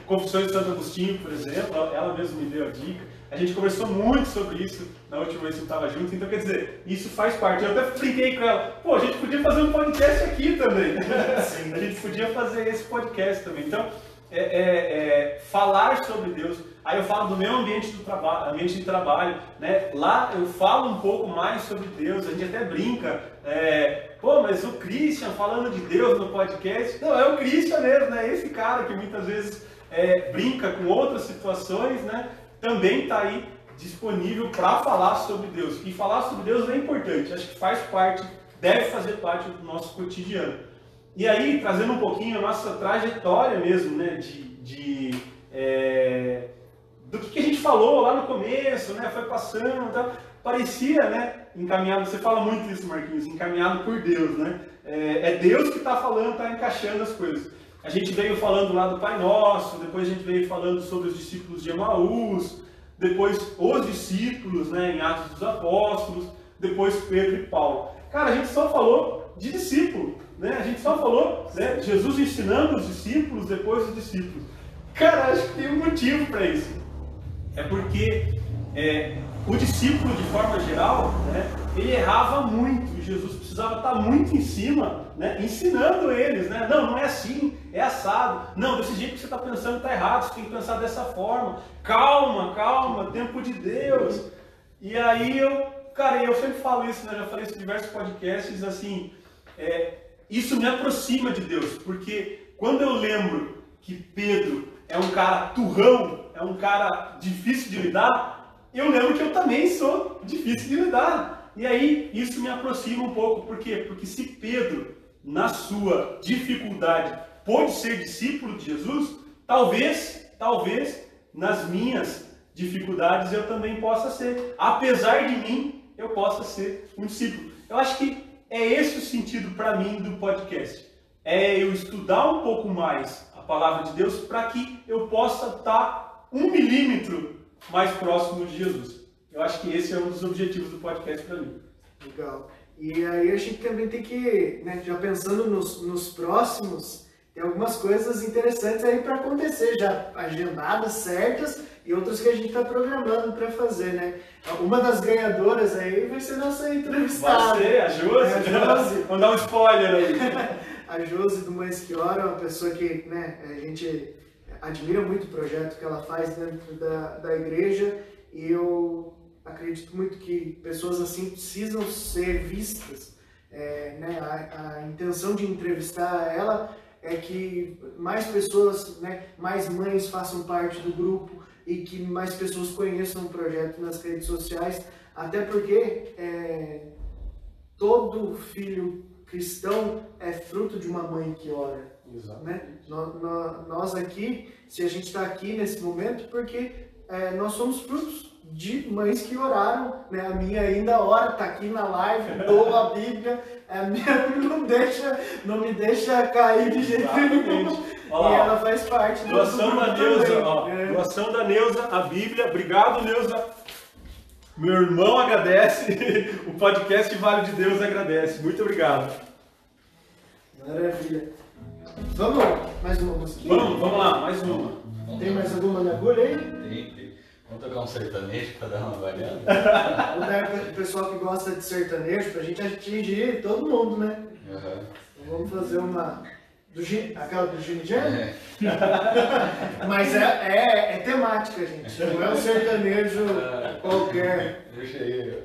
Confissões de Santo Agostinho, por exemplo, ela mesma me deu a dica. A gente conversou muito sobre isso na última vez que eu estava junto, então quer dizer, isso faz parte. Eu até brinquei com ela, pô, a gente podia fazer um podcast aqui também. a gente podia fazer esse podcast também. Então, é, é, é, falar sobre Deus. Aí eu falo do meu ambiente, do trabalho, ambiente de trabalho, né? Lá eu falo um pouco mais sobre Deus, a gente até brinca. é, Pô, mas o Christian falando de Deus no podcast. Não, é o Christian mesmo, né? Esse cara que muitas vezes é, brinca com outras situações, né? Também está aí disponível para falar sobre Deus. E falar sobre Deus é importante, acho que faz parte, deve fazer parte do nosso cotidiano. E aí, trazendo um pouquinho a nossa trajetória mesmo, né? De, de, é, do que, a gente falou lá no começo, né? Foi passando, tá? parecia, né? Encaminhado, você fala muito isso, Marquinhos, encaminhado por Deus, né? É, é Deus que está falando, está encaixando as coisas. A gente veio falando lá do Pai Nosso, depois a gente veio falando sobre os discípulos de Emaús, depois os discípulos, né? Em Atos dos Apóstolos, depois Pedro e Paulo. Cara, a gente só falou de discípulo, né? A gente só falou, né? Jesus ensinando os discípulos, depois os discípulos. Cara, acho que tem um motivo para isso. É porque é, o discípulo, de forma geral, né, ele errava muito. Jesus precisava estar muito em cima, né, ensinando eles. Né? Não, não é assim, é assado. Não, desse jeito que você está pensando está errado, você tem que pensar dessa forma. Calma, calma, tempo de Deus. E aí eu, cara, eu sempre falo isso, né, já falei isso em diversos podcasts, assim, é, isso me aproxima de Deus, porque quando eu lembro que Pedro é um cara turrão, é um cara difícil de lidar, eu lembro que eu também sou difícil de lidar. E aí isso me aproxima um pouco, por quê? Porque se Pedro, na sua dificuldade, pôde ser discípulo de Jesus, talvez, talvez, nas minhas dificuldades eu também possa ser. Apesar de mim, eu possa ser um discípulo. Eu acho que é esse o sentido para mim do podcast. É eu estudar um pouco mais a palavra de Deus para que eu possa estar um milímetro mais próximo de Jesus. Eu acho que esse é um dos objetivos do podcast para mim. Legal. E aí a gente também tem que, né, já pensando nos, nos próximos, tem algumas coisas interessantes aí para acontecer, já agendadas, certas, e outras que a gente está programando para fazer, né? Uma das ganhadoras aí vai ser nossa entrevistada. Vai ser, a Josi. É, a Josi. Vamos dar um spoiler aí. a Josi do Mães que Ora é uma pessoa que né, a gente admira muito o projeto que ela faz dentro da, da igreja e eu acredito muito que pessoas assim precisam ser vistas. É, né, a, a intenção de entrevistar ela é que mais pessoas, né, mais mães façam parte do grupo e que mais pessoas conheçam o projeto nas redes sociais, até porque é, todo filho cristão é fruto de uma mãe que ora. Né? Nós, aqui, se a gente está aqui nesse momento, porque é, nós somos frutos de mães que oraram, né? A minha ainda ora, está aqui na live, dou a Bíblia, a minha não deixa, não me deixa cair de jeito nenhum. E ela faz parte do Doação da Neuza, ó. É. Doação da Neuza, a Bíblia. Obrigado, Neuza. Meu irmão agradece, o podcast Vale de Deus agradece. Muito obrigado. Maravilha. Vamos, mais uma musiquinha? Vamos, vamos lá, mais uma. Tem mais alguma na agulha aí? Tem. Vamos tocar um sertanejo para dar uma variada? Vamos dar para o pessoal que gosta de sertanejo, para a gente atingir todo mundo, né? Uhum. Então vamos fazer uma. Do Gin... Aquela do Jam? É. Mas é, é, é, temática, gente. Não é um sertanejo é. qualquer. Deixa aí.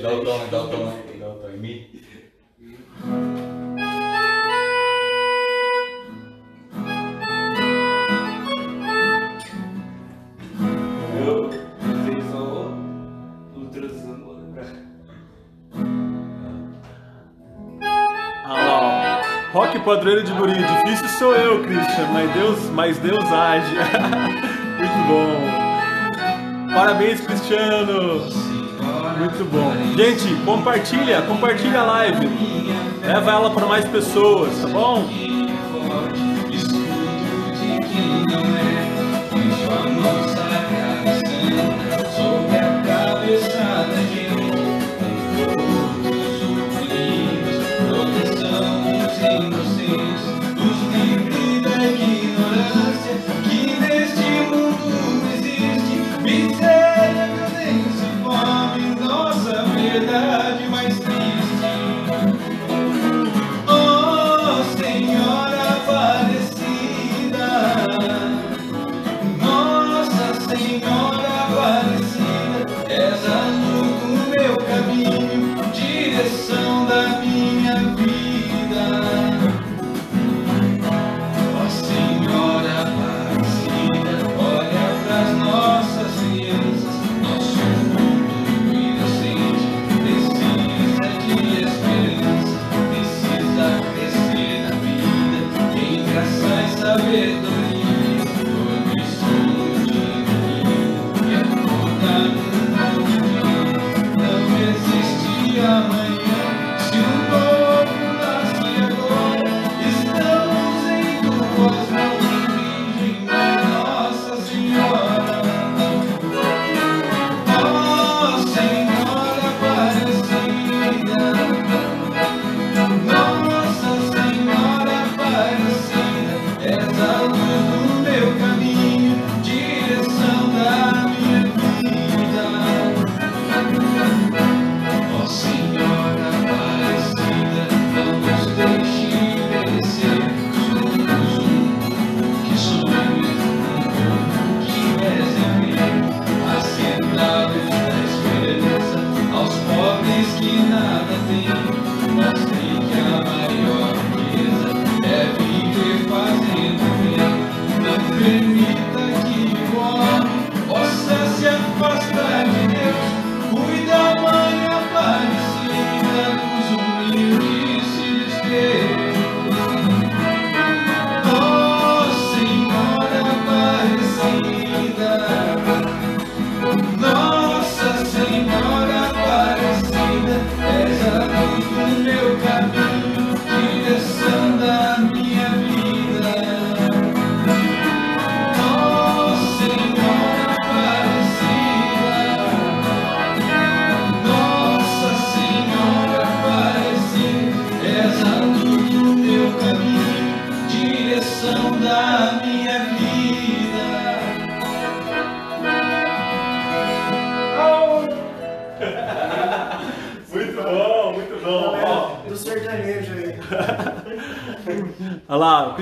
Dá o tom, dá o tom, dá o tom em mim. Padroeiro de guri. Difícil sou eu, Christian, mas Deus, mas Deus age. Muito bom. Parabéns, Cristiano. Muito bom. Gente, compartilha, compartilha a live. Leva ela para mais pessoas, tá bom?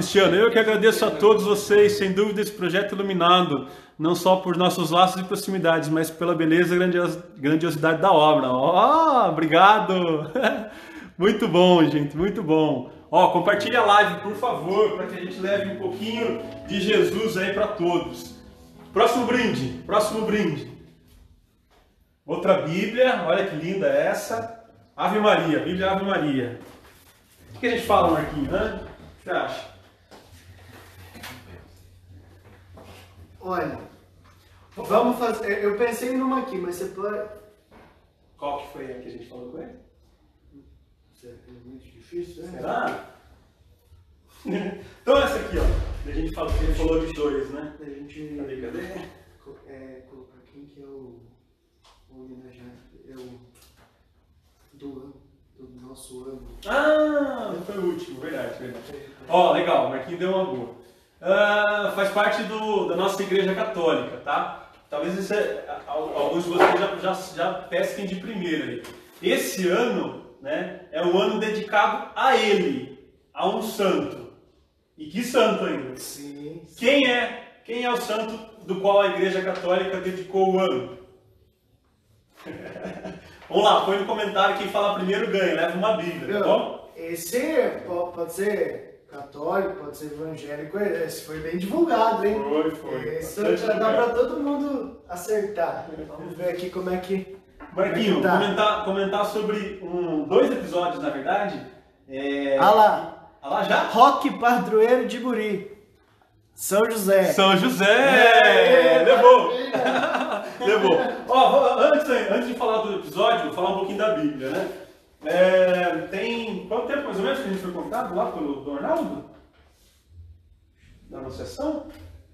Cristiano, eu que agradeço a todos vocês, sem dúvida, esse projeto iluminado, não só por nossos laços e proximidades, mas pela beleza e grandios- grandiosidade da obra. Ó, obrigado! Muito bom, gente, muito bom. Ó, compartilhe a live, por favor, para que a gente leve um pouquinho de Jesus aí para todos. Próximo brinde, próximo brinde. Outra Bíblia, olha que linda essa. Ave Maria, Bíblia Ave Maria. O que a gente fala, Marquinhos, né? O que você acha? Olha, vamos fazer. Eu pensei numa aqui, mas você pode. Qual que foi a que a gente falou com ele? É muito difícil, né? Será? então essa aqui, ó. A gente falou, ele falou de dois, né? A gente Cadê, cadê? co- é, colocar quem que é o, o homenageado. É o do ano, do nosso ano. Ah, foi o último, verdade, verdade. Ó, legal, Marquinhos deu uma boa. Ah, faz parte do, da nossa igreja católica, tá? Talvez esse, é- al- alguns de vocês já, já, já pesquem de primeira aí. Esse ano, né, é um ano dedicado a ele, a um santo. E que santo ainda? Sim. Quem é, quem é o santo do qual a igreja católica dedicou o ano? Vamos lá, põe no comentário quem fala primeiro ganha, leva uma Bíblia, tá bom? Esse po- pode ser católico, pode ser evangélico, esse foi bem divulgado, hein? Foi, foi. Esse Bastante já dá pra todo mundo acertar. Vamos ver aqui como é que. Marquinho, Tá. comentar, comentar sobre um, dois episódios, na verdade. É... Ah lá, Ah lá já? Roque Padroeiro de Guri, São José. São José! É, Levou! Levou. Ó, antes, antes de falar do episódio, vou falar um pouquinho da Bíblia, né? É, tem quanto tempo mais ou menos que a gente foi convidado lá pelo do Arnaldo? Da Anunciação?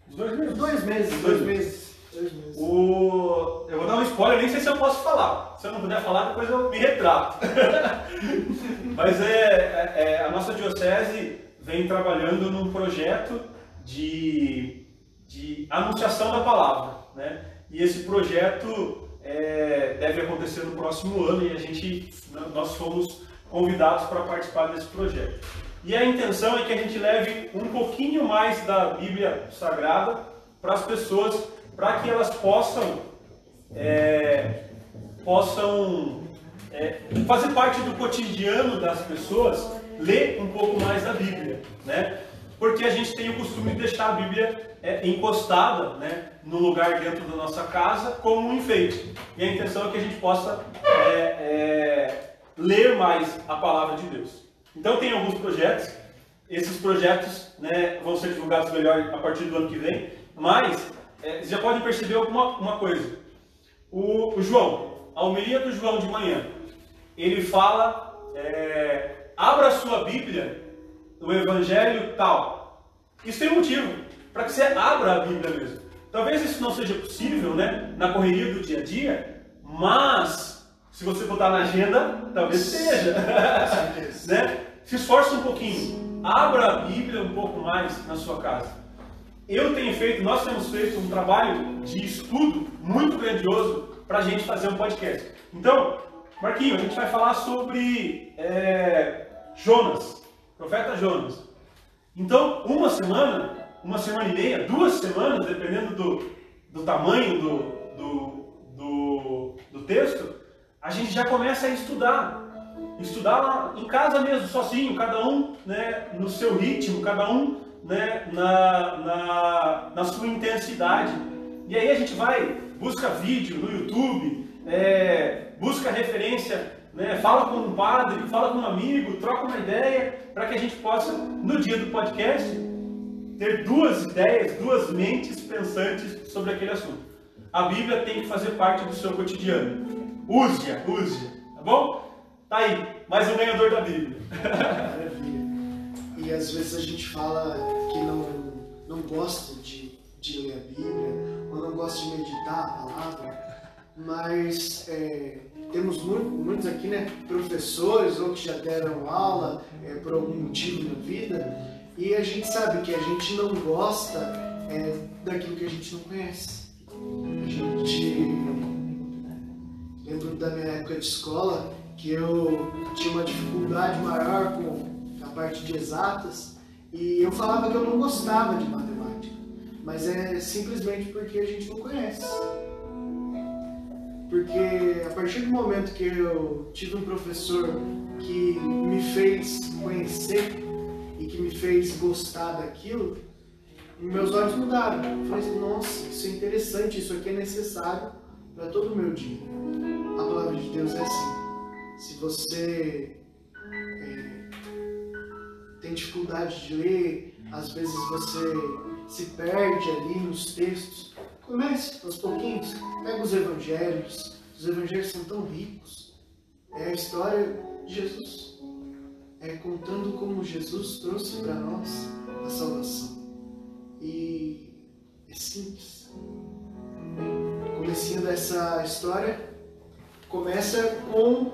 Dois meses? Dois meses, Dois meses. Dois meses. O... Eu vou dar um spoiler, nem sei se eu posso falar. Se eu não puder falar, depois eu me retrato. Mas é, é- é, a nossa diocese vem trabalhando num projeto de, de anunciação da palavra. Né? E esse projeto é, deve acontecer no próximo ano e a gente, nós fomos convidados para participar desse projeto. E a intenção é que a gente leve um pouquinho mais da Bíblia Sagrada para as pessoas, para que elas possam é, possam é, fazer parte do cotidiano das pessoas, ler um pouco mais da Bíblia, né? Porque a gente tem o costume de deixar a Bíblia é, encostada, né, no lugar dentro da nossa casa como um enfeite. E a intenção é que a gente possa é, é, ler mais a palavra de Deus. Então tem alguns projetos. Esses projetos né, vão ser divulgados melhor a partir do ano que vem, mas é, vocês já podem perceber alguma uma coisa. O, o João, a homilia do João de manhã, ele fala, é, abra a sua Bíblia, o Evangelho tal. Isso tem um motivo, para que você abra a Bíblia mesmo. Talvez isso não seja possível, né, na correria do dia a dia, mas se você botar na agenda, talvez seja. né? Se esforce um pouquinho, abra a Bíblia um pouco mais na sua casa. Eu tenho feito, nós temos feito um trabalho de estudo muito grandioso para a gente fazer um podcast. Então, Marquinho, a gente vai falar sobre é, Jonas, profeta Jonas. Então, uma semana, uma semana e meia, duas semanas, dependendo do, do tamanho do, do, do, do texto, a gente já começa a estudar. Estudar lá em casa mesmo, sozinho, cada um né, no seu ritmo, cada um né, na, na, na sua intensidade. E aí a gente vai, busca vídeo no YouTube, é, busca referência, né, fala com um padre, fala com um amigo, troca uma ideia, para que a gente possa, no dia do podcast, ter duas ideias, duas mentes pensantes sobre aquele assunto. A Bíblia tem que fazer parte do seu cotidiano. Use-a, use-a, tá bom? Tá aí, mais um ganhador da Bíblia. Maravilha. E às vezes a gente fala que não, não gosta de, de ler a Bíblia, ou não gosta de meditar a palavra, mas é, temos mu- muitos aqui, né, professores ou que já deram aula é, por algum motivo na vida, e a gente sabe que a gente não gosta é, daquilo que a gente não conhece. A gente lembro da minha época de escola que eu tinha uma dificuldade maior com parte de exatas e eu falava que eu não gostava de matemática, mas é simplesmente porque a gente não conhece. Porque a partir do momento que eu tive um professor que me fez conhecer e que me fez gostar daquilo, meus olhos mudaram. Eu falei assim, nossa, isso é interessante, isso aqui é necessário para todo o meu dia. A palavra de Deus é assim. Se você é, tem dificuldade de ler, às vezes você se perde ali nos textos, comece aos pouquinhos, pega os evangelhos, os evangelhos são tão ricos. É a história de Jesus. É contando como Jesus trouxe para nós a salvação. E é simples. Comecinho dessa história começa com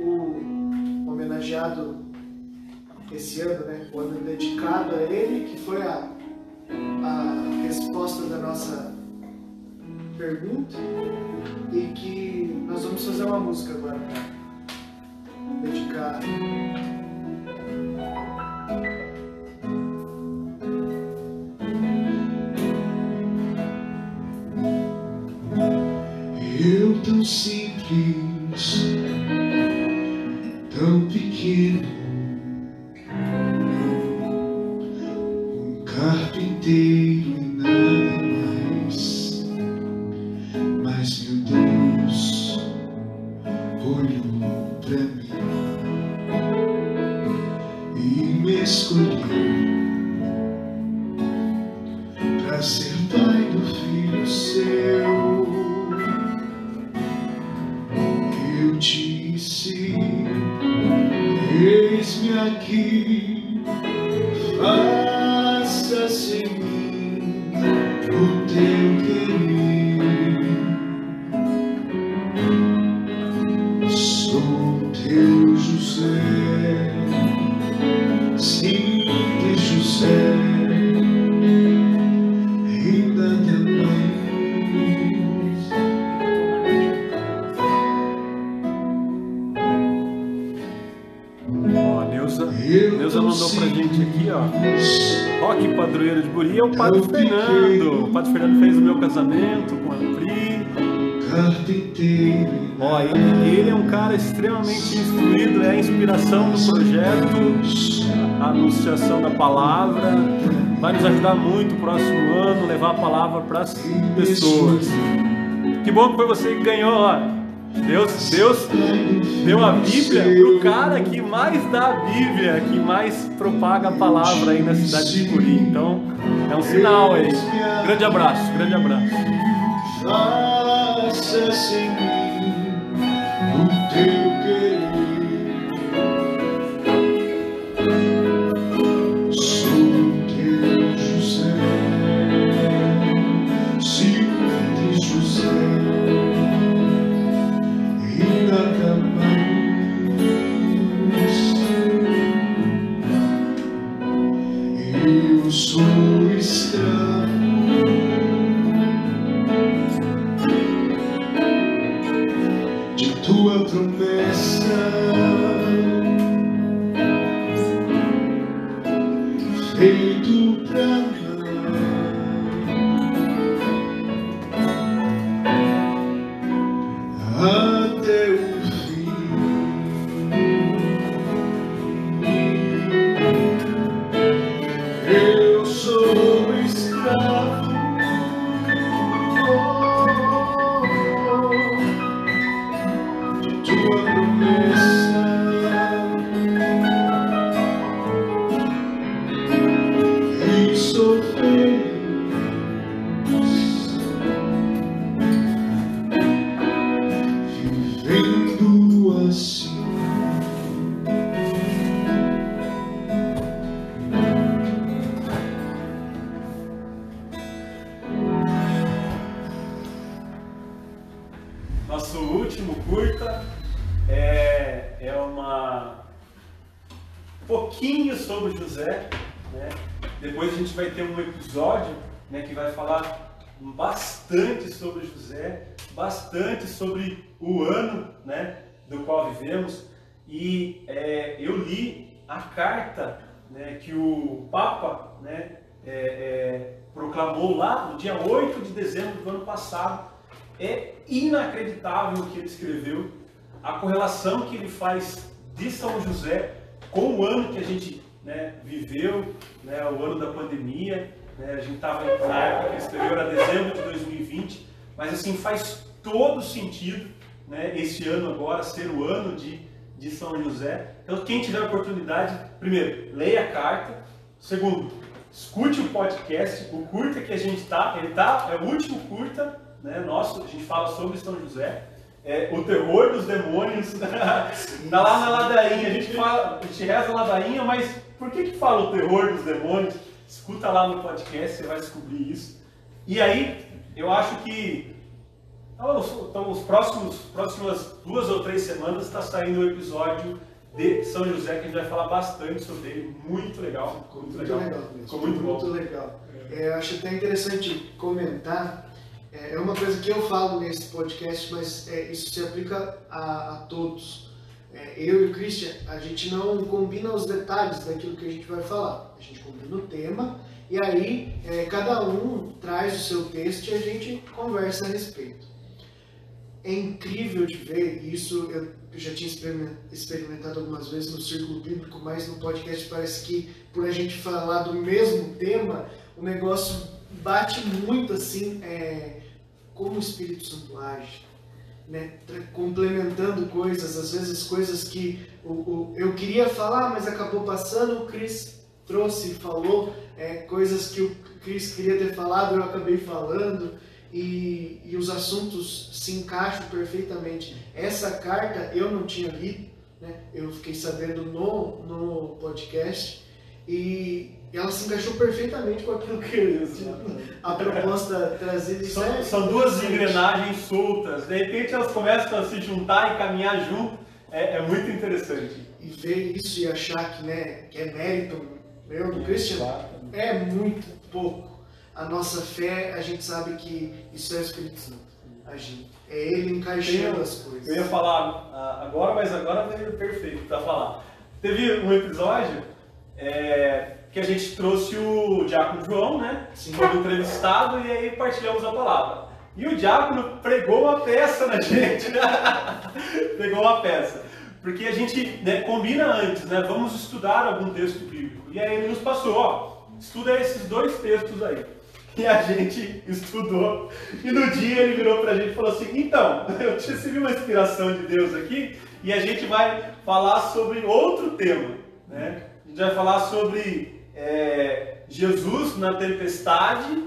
o homenageado esse ano, né? O ano dedicado a ele, que foi a, a resposta da nossa pergunta e que nós vamos fazer uma música agora para dedicar. Eu tão simples, Neuza, Neuza mandou pra gente aqui, ó. Rock padroeiro de Guri é o Padre Fernando. O Padre Fernando fez o meu casamento com a Pri. Ó, ele, ele é um cara extremamente instruído, é a inspiração do projeto, a anunciação da palavra. Vai nos ajudar muito o próximo ano, levar a palavra para as pessoas. Que bom que foi você que ganhou, ó. Deus, Deus deu a Bíblia pro cara que mais dá a Bíblia, que mais propaga a palavra aí na cidade de Guri. Então, é um sinal aí. Grande abraço, grande abraço. faça-se em mim o teu bastante sobre o ano, né, do qual vivemos. E é, eu li a carta né, que o Papa né, é, é, proclamou lá no dia 8 de dezembro do ano passado. É inacreditável o que ele escreveu, a correlação que ele faz de São José com o ano que a gente né, viveu, né, o ano da pandemia. Né, a gente estava na época que ele escreveu, dezembro de 2020, mas assim faz todo sentido né, esse ano agora ser o ano de, de São José. Então, quem tiver oportunidade, primeiro, leia a carta. Segundo, escute o podcast, o curta que a gente está, ele tá, é o último curta né, nosso, a gente fala sobre São José. É, o terror dos demônios, tá lá na ladainha, a gente, fala, a gente reza a ladainha, mas por que que fala o terror dos demônios? Escuta lá no podcast, você vai descobrir isso. E aí, eu acho que então, os, então, os próximos, próximas duas ou três semanas está saindo o episódio de São José, que a gente vai falar bastante sobre ele. Muito legal. Ficou Muito, muito legal. legal. Ficou muito bom. legal. É, acho até interessante comentar. É é uma coisa que eu falo nesse podcast, mas é, isso se aplica a, a todos. É, eu e o Christian, a gente não combina os detalhes daquilo que a gente vai falar. A gente combina o tema e aí é, cada um traz o seu texto e a gente conversa a respeito. É incrível de ver, e isso eu já tinha experimen- experimentado algumas vezes no círculo bíblico, mas no podcast parece que por a gente falar do mesmo tema, o negócio bate muito assim, é, como o Espírito Santo age, né? Complementando coisas, às vezes coisas que o, o- eu queria falar, mas acabou passando, o Cris trouxe e falou, é, coisas que o Cris queria ter falado, eu acabei falando, e, e os assuntos se encaixam perfeitamente. Essa carta eu não tinha lido, né? eu fiquei sabendo no, no podcast, e ela se encaixou perfeitamente com aquilo que a proposta trazida. Isso São, é são duas engrenagens soltas. De repente elas começam a se juntar e caminhar junto. É, é muito interessante. E ver isso e achar que, né, que é mérito meu, do Christian, é muito pouco. A nossa fé, a gente sabe que isso é o Espírito Santo agindo. É ele encaixando as coisas. Eu ia falar ah, agora, mas agora veio perfeito para falar. Teve um episódio é, que a gente trouxe o Diácono João, né? Sim. Como entrevistado e aí partilhamos a palavra. E o Diácono pregou uma peça na gente, né? pregou uma peça. Porque a gente né, combina antes, né? Vamos estudar algum texto bíblico. E aí ele nos passou, ó, estuda esses dois textos aí. E a gente estudou. E no dia ele virou pra gente e falou assim: então, eu recebi uma inspiração de Deus aqui e a gente vai falar sobre outro tema. Né? A gente vai falar sobre é, Jesus na tempestade.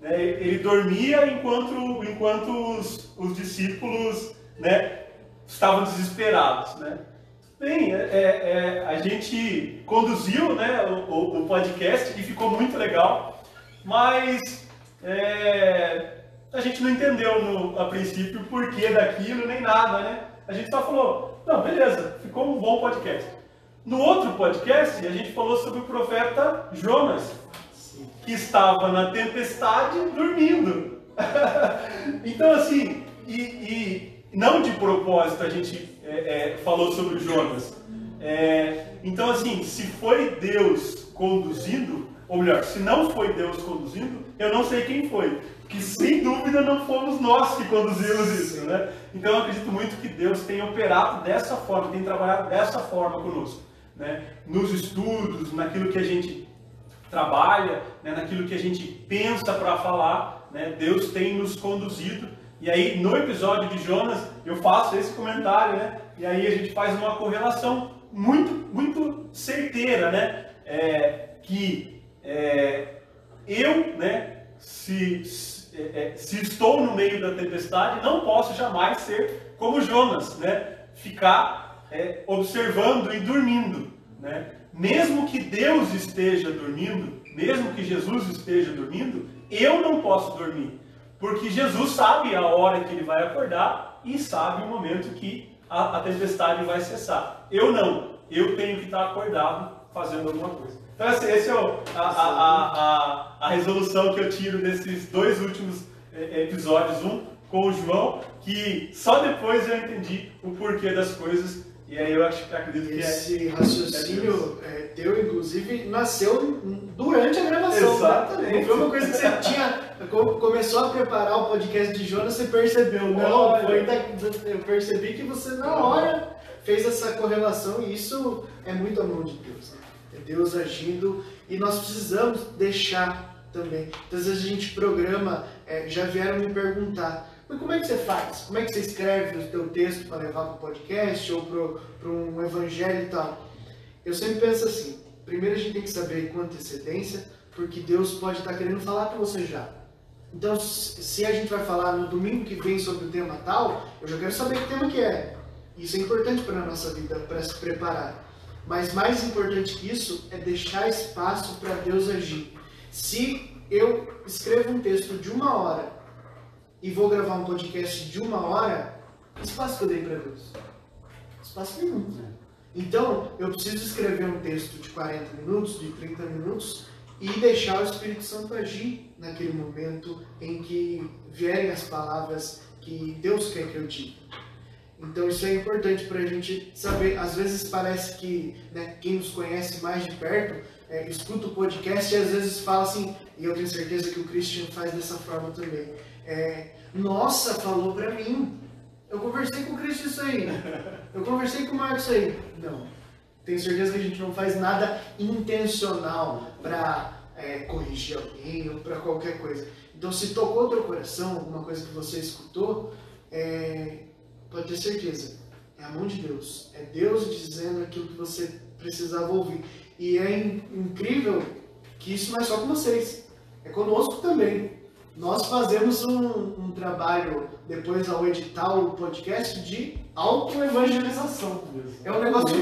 né? Ele dormia enquanto, enquanto os, os discípulos né, estavam desesperados. Né? Bem, é, é, é, a gente conduziu né, o- o podcast e ficou muito legal, mas é, a gente não entendeu no, a princípio o porquê daquilo nem nada, né? A gente só falou, não, beleza, ficou um bom podcast. No outro podcast, a gente falou sobre o profeta Jonas, que estava na tempestade dormindo. então, assim, e, e não de propósito a gente é, é, falou sobre o Jonas. É, então, assim, se foi Deus conduzindo, ou melhor, se não foi Deus conduzindo, eu não sei quem foi. Que sem dúvida não fomos nós que conduzimos isso, né? Então eu acredito muito que Deus tem operado dessa forma, tem trabalhado dessa forma conosco, né? Nos estudos, naquilo que a gente trabalha, né, naquilo que a gente pensa para falar, né, Deus tem nos conduzido. E aí, no episódio de Jonas, eu faço esse comentário, né, e aí a gente faz uma correlação muito, muito certeira, né, é, que é, eu, né, se, é, é, se estou no meio da tempestade, não posso jamais ser como Jonas, né, ficar é, observando e dormindo, né? Mesmo que Deus esteja dormindo, mesmo que Jesus esteja dormindo, eu não posso dormir, porque Jesus sabe a hora que ele vai acordar e sabe o momento que a, a tempestade vai cessar. Eu não, eu tenho que estar acordado fazendo alguma coisa. Então esse, esse é o, a, a, a, a, resolução que eu tiro desses dois últimos eh, episódios, um com o João, que só depois eu entendi o porquê das coisas E aí eu acho, acredito que é. Esse raciocínio é, teu, inclusive, nasceu durante a gravação. Exatamente. Não foi uma coisa que você tinha. co- Começou a preparar o podcast de Jonas, você percebeu. Não, Olha. foi da, eu percebi que você na hora fez essa correlação e isso é muito a mão de Deus. né? Deus agindo e nós precisamos deixar também. Muitas vezes a gente programa, é, já vieram me perguntar. Mas como é que você faz? Como é que você escreve o teu texto para levar para o podcast ou para um evangelho e tal? Eu sempre penso assim, primeiro a gente tem que saber com antecedência, porque Deus pode estar querendo falar com você já. Então, se a gente vai falar no domingo que vem sobre o tema tal, eu já quero saber que tema que é. Isso é importante para a nossa vida, para se preparar. Mas mais importante que isso é deixar espaço para Deus agir. Se eu escrevo um texto de uma hora e vou gravar um podcast de uma hora, espaço que eu dei para Deus? Espaço nenhum. Então, eu preciso escrever um texto de 40 minutos, de 30 minutos, e deixar o Espírito Santo agir naquele momento em que vierem as palavras que Deus quer que eu diga. Então isso é importante para a gente saber. Às vezes parece que né, quem nos conhece mais de perto é, escuta o podcast e às vezes fala assim, e eu tenho certeza que o Christian faz dessa forma também. é, Nossa, falou para mim. Eu conversei com o Christian isso aí. Eu conversei com o Marcos isso aí. Não. Tenho certeza que a gente não faz nada intencional para corrigir alguém ou para qualquer coisa. Então, se tocou teu coração, alguma coisa que você escutou, é, pode ter certeza, é a mão de Deus. É Deus dizendo aquilo que você precisava ouvir. E é in- incrível que isso não é só com vocês, é conosco também. Nós fazemos um, um trabalho, depois ao editar o podcast, de autoevangelização. É um negócio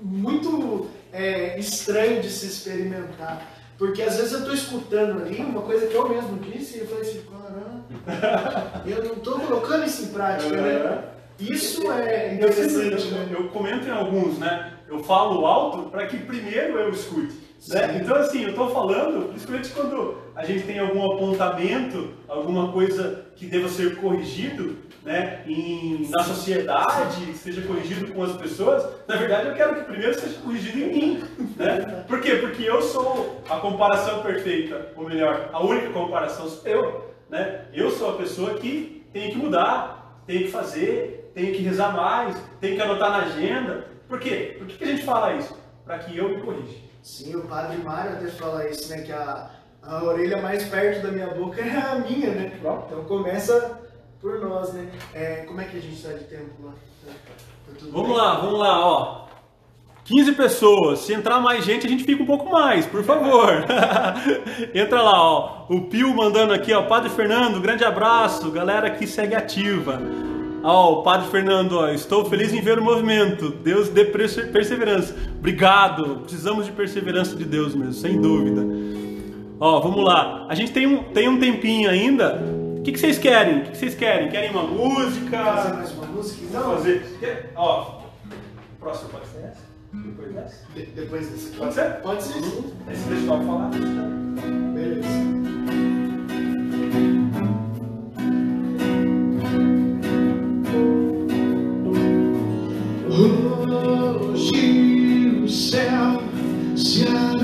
muito é, estranho de se experimentar. Porque às vezes eu estou escutando ali uma coisa que eu mesmo disse e eu falei assim, caramba, eu não estou colocando isso em prática, né? Isso é sempre- interessante, eu- né? eu comento em alguns, né? Eu falo alto para que primeiro eu escute. Né? Então, assim, eu estou falando, principalmente quando a gente tem algum apontamento, alguma coisa que deva ser corrigido né, em, na sociedade, que seja corrigido com as pessoas, na verdade eu quero que primeiro seja corrigido em mim. Né? Por quê? Porque eu sou a comparação perfeita, ou melhor, a única comparação sou eu. Né? Eu sou a pessoa que tem que mudar, tem que fazer, tem que rezar mais, tem que anotar na agenda. Por quê? Por que, que a gente fala isso? Para que eu me corrija. Sim, o padre Mário até fala isso, né? Que a, a orelha mais perto da minha boca é a minha, né? Então começa por nós, né? É, como é que a gente está de tempo lá? Tá tudo Vamos bem? lá, vamos lá, ó. 15 pessoas. Se entrar mais gente, a gente fica um pouco mais, por favor. Entra lá, ó. O Pio mandando aqui, ó. Padre Fernando, grande abraço. Galera que segue ativa. Ó, o Padre Fernando, ó. Estou feliz em ver o movimento. Deus dê perse- perseverança. Obrigado. Precisamos de perseverança de Deus mesmo, sem dúvida. Ó, vamos lá. A gente tem um, tem um tempinho ainda. O que, que vocês querem? O que, que vocês querem? Querem uma música? Fazer mais uma música? Não, fazer. Ó, próximo pode ser essa? Depois dessa? de- depois desse aqui. Pode ser? Pode ser. Aí você deixa Paulo falar. Beleza. Hoje o céu se abre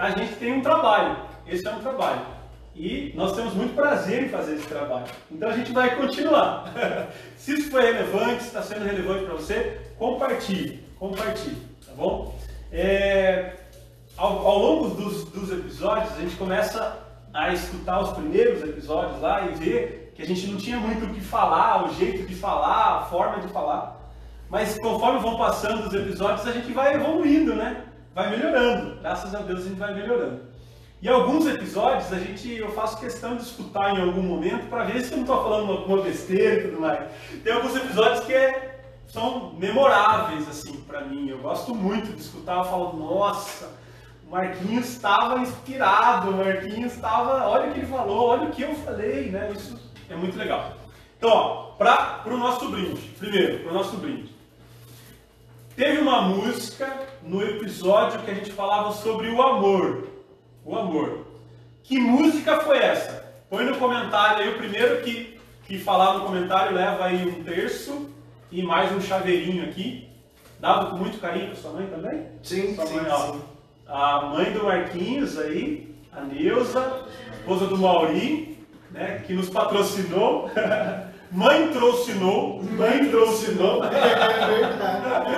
a gente tem um trabalho, esse é um trabalho. E nós temos muito prazer em fazer esse trabalho. Então a gente vai continuar. Se isso foi relevante, está sendo relevante para você, compartilhe, compartilhe, tá bom? É, ao, ao longo dos, dos episódios, a gente começa a escutar os primeiros episódios lá e ver que a gente não tinha muito o que falar, o jeito de falar, a forma de falar. Mas conforme vão passando os episódios, a gente vai evoluindo, né? Vai melhorando. Graças a Deus a gente vai melhorando. E alguns episódios a gente, eu faço questão de escutar em algum momento para ver se eu não estou falando alguma besteira e tudo mais. Tem alguns episódios que é, são memoráveis assim para mim. Eu gosto muito de escutar. Eu falo, nossa, o Marquinhos estava inspirado, o Marquinhos estava, olha o que ele falou, olha o que eu falei, né? Isso é muito legal. Então, para o nosso brinde, primeiro, para o nosso brinde. Teve uma música no episódio que a gente falava sobre o amor. O amor. Que música foi essa? Põe no comentário aí o primeiro que, que falar no comentário leva aí um terço e mais um chaveirinho aqui. Dado com muito carinho para sua mãe também? Sim, Sua sim, mãe, ó. sim. A mãe do Marquinhos aí, a Neuza, esposa do Mauri, né, que nos patrocinou. Mãe trouxinou, mãe trouxinou. É verdade.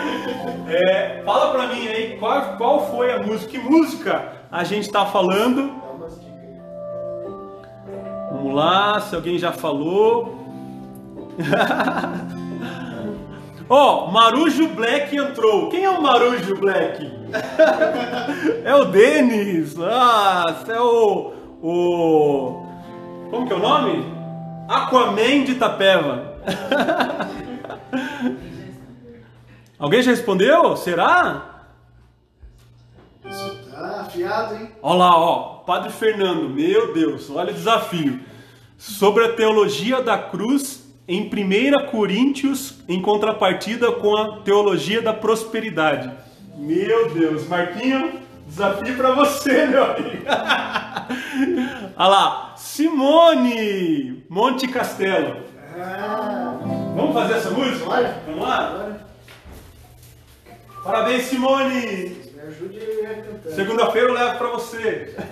É, fala pra mim aí qual, qual foi a música, que música a gente tá falando. Vamos lá, se alguém já falou. Ó, Marujo Black entrou. Quem é o Marujo Black? é o Denis. Ah, é o, o. Como que é o nome? Aquaman de Itapeva. Alguém já respondeu? Será? Isso tá afiado, hein? Olha lá, ó, Padre Fernando, meu Deus, olha o desafio. Sobre a teologia da cruz em 1 Coríntios, em contrapartida com a teologia da prosperidade. Meu Deus, Marquinho, desafio para você, meu amigo. Olha lá, Simone Monte Castelo. Ah, Vamos fazer essa música? Bora. Vamos lá? agora Parabéns, Simone. me ajude a cantar. Segunda-feira eu levo para você.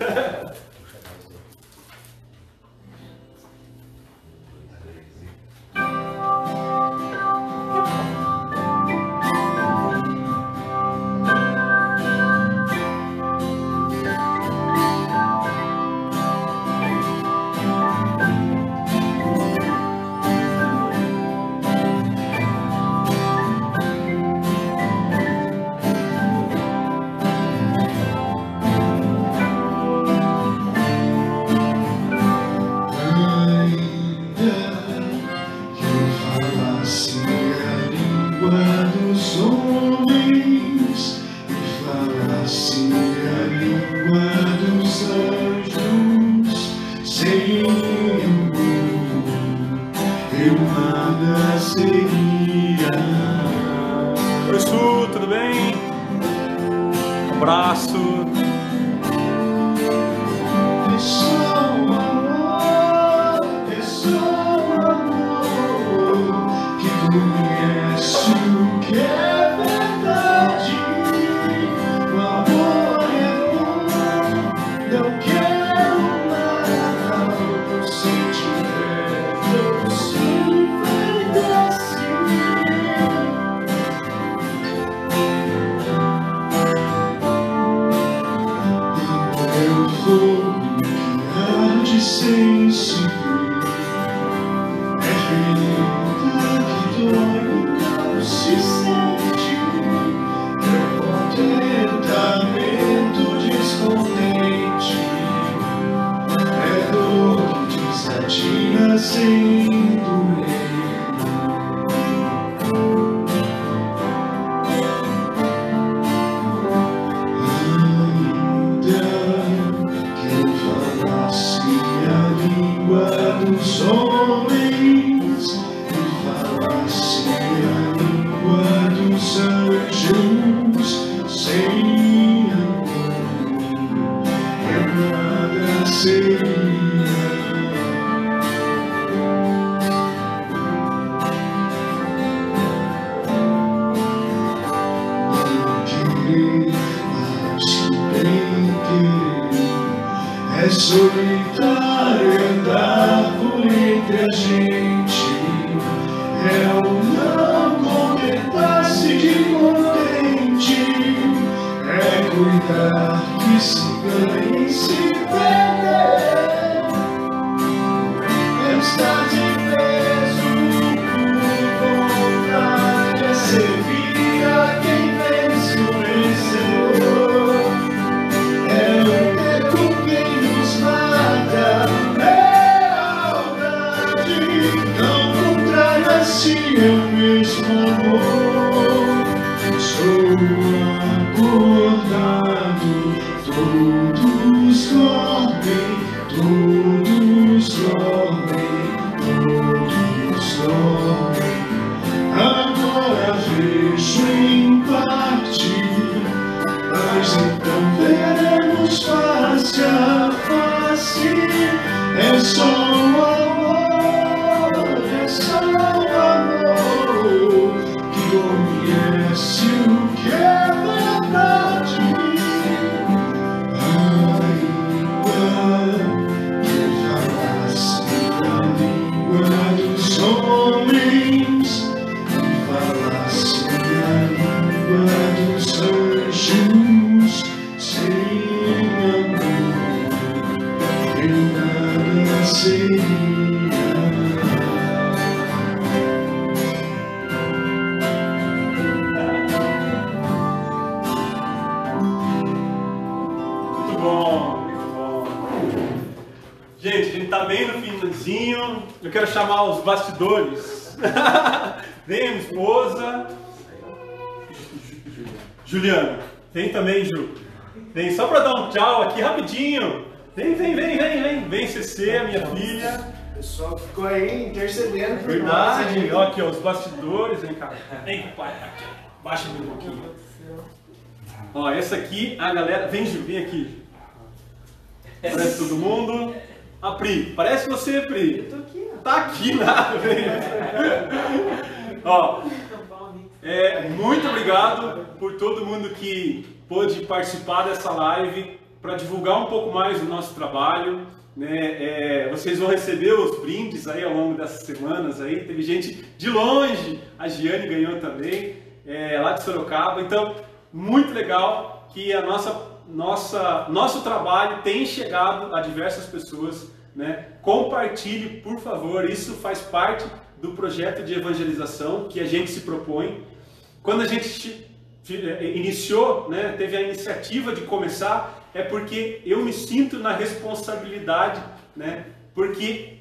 Verdade. hein? Ó, aqui, ó, os bastidores. Vem cá. Vem, pai. Aqui. Baixa um pouquinho. Ó, essa aqui, a galera. Vem, Ju, vem aqui. Parece todo mundo. A Pri, parece você, Pri. Tô aqui, ó. Tá aqui nada, velho. Ó, é, muito obrigado por todo mundo que pôde participar dessa live para divulgar um pouco mais o nosso trabalho. Né? É, vocês vão receber os brindes aí ao longo dessas semanas aí. Teve gente de longe, a Giane ganhou também, é, lá de Sorocaba. Então, muito legal que a nossa, nossa, nosso trabalho tem chegado a diversas pessoas. Né? Compartilhe, por favor, isso faz parte do projeto de evangelização que a gente se propõe. Quando a gente eh, iniciou, né, teve a iniciativa de começar, é porque eu me sinto na responsabilidade, né, porque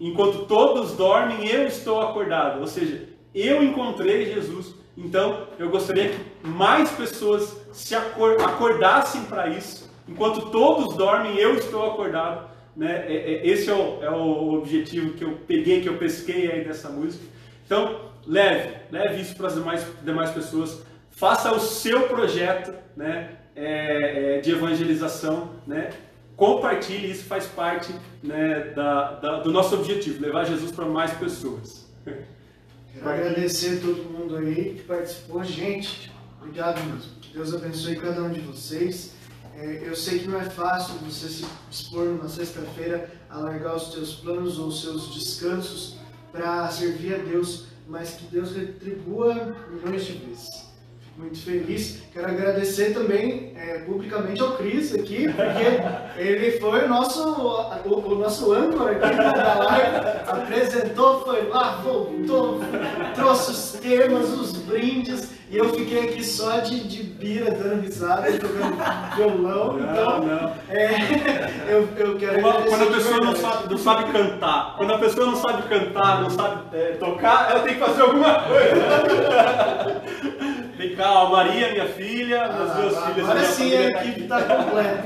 enquanto todos dormem, eu estou acordado, ou seja, eu encontrei Jesus. Então, eu gostaria que mais pessoas se acor- acordassem para isso. Enquanto todos dormem, eu estou acordado. Né? É- é- Esse é o, é o objetivo que eu peguei, que eu pesquei aí dessa música. Então, leve, leve isso para as demais, demais pessoas. Faça o seu projeto né, é, é, de evangelização. Né? Compartilhe, isso faz parte né, da- da- do nosso objetivo, levar Jesus para mais pessoas. Quero agradecer todo mundo aí que participou. Gente, obrigado mesmo. Deus abençoe cada um de vocês. É, eu sei que não é fácil você se dispor numa sexta-feira a largar os seus planos ou os seus descansos para servir a Deus, mas que Deus retribua milhões de vezes. Muito feliz. Quero agradecer também é, publicamente ao Cris aqui, porque ele foi o nosso, o, o nosso âncora aqui da live, apresentou, foi lá, voltou, trouxe os temas, os brindes, e eu fiquei aqui só de, de bira, dando risada, jogando violão. Então, Não, não. é, eu, eu quero agradecer quando a pessoa não sabe, não sabe cantar, quando a pessoa não sabe cantar, não sabe é, tocar, ela tem que fazer alguma coisa. Cá, ó, Maria, minha filha, as duas Ah, filhas. Agora minha sim a tá equipe está completa.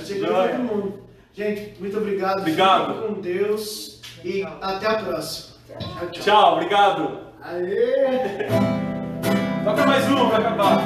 Chegou todo mundo. Gente, muito obrigado. Obrigado. Fiquem com Deus e até a próxima. Tchau, tchau. Tchau, obrigado. Aê! Toca mais uma pra acabar.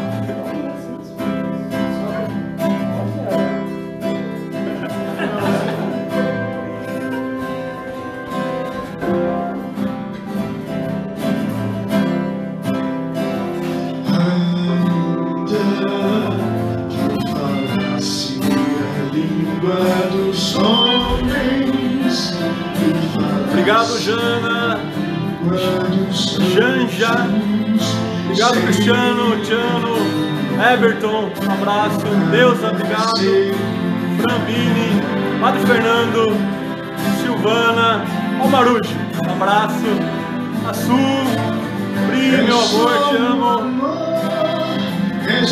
Rosana, Janja, obrigado Cristiano, Tiano, Everton, um abraço, Deus, obrigado, Frambini, Padre Fernando, Silvana, ó Marujo, um abraço, a Su, Pri, meu amor, te amo,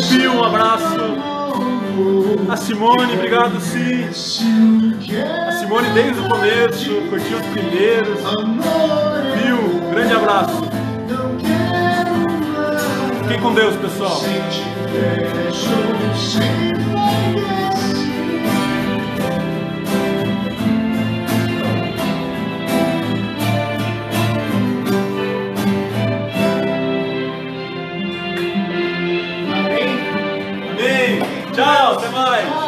Pio, um abraço, a Simone, obrigado Si, a Simone desde o começo, curtiu os primeiros, Pio, grande abraço, fiquem com Deus pessoal. time.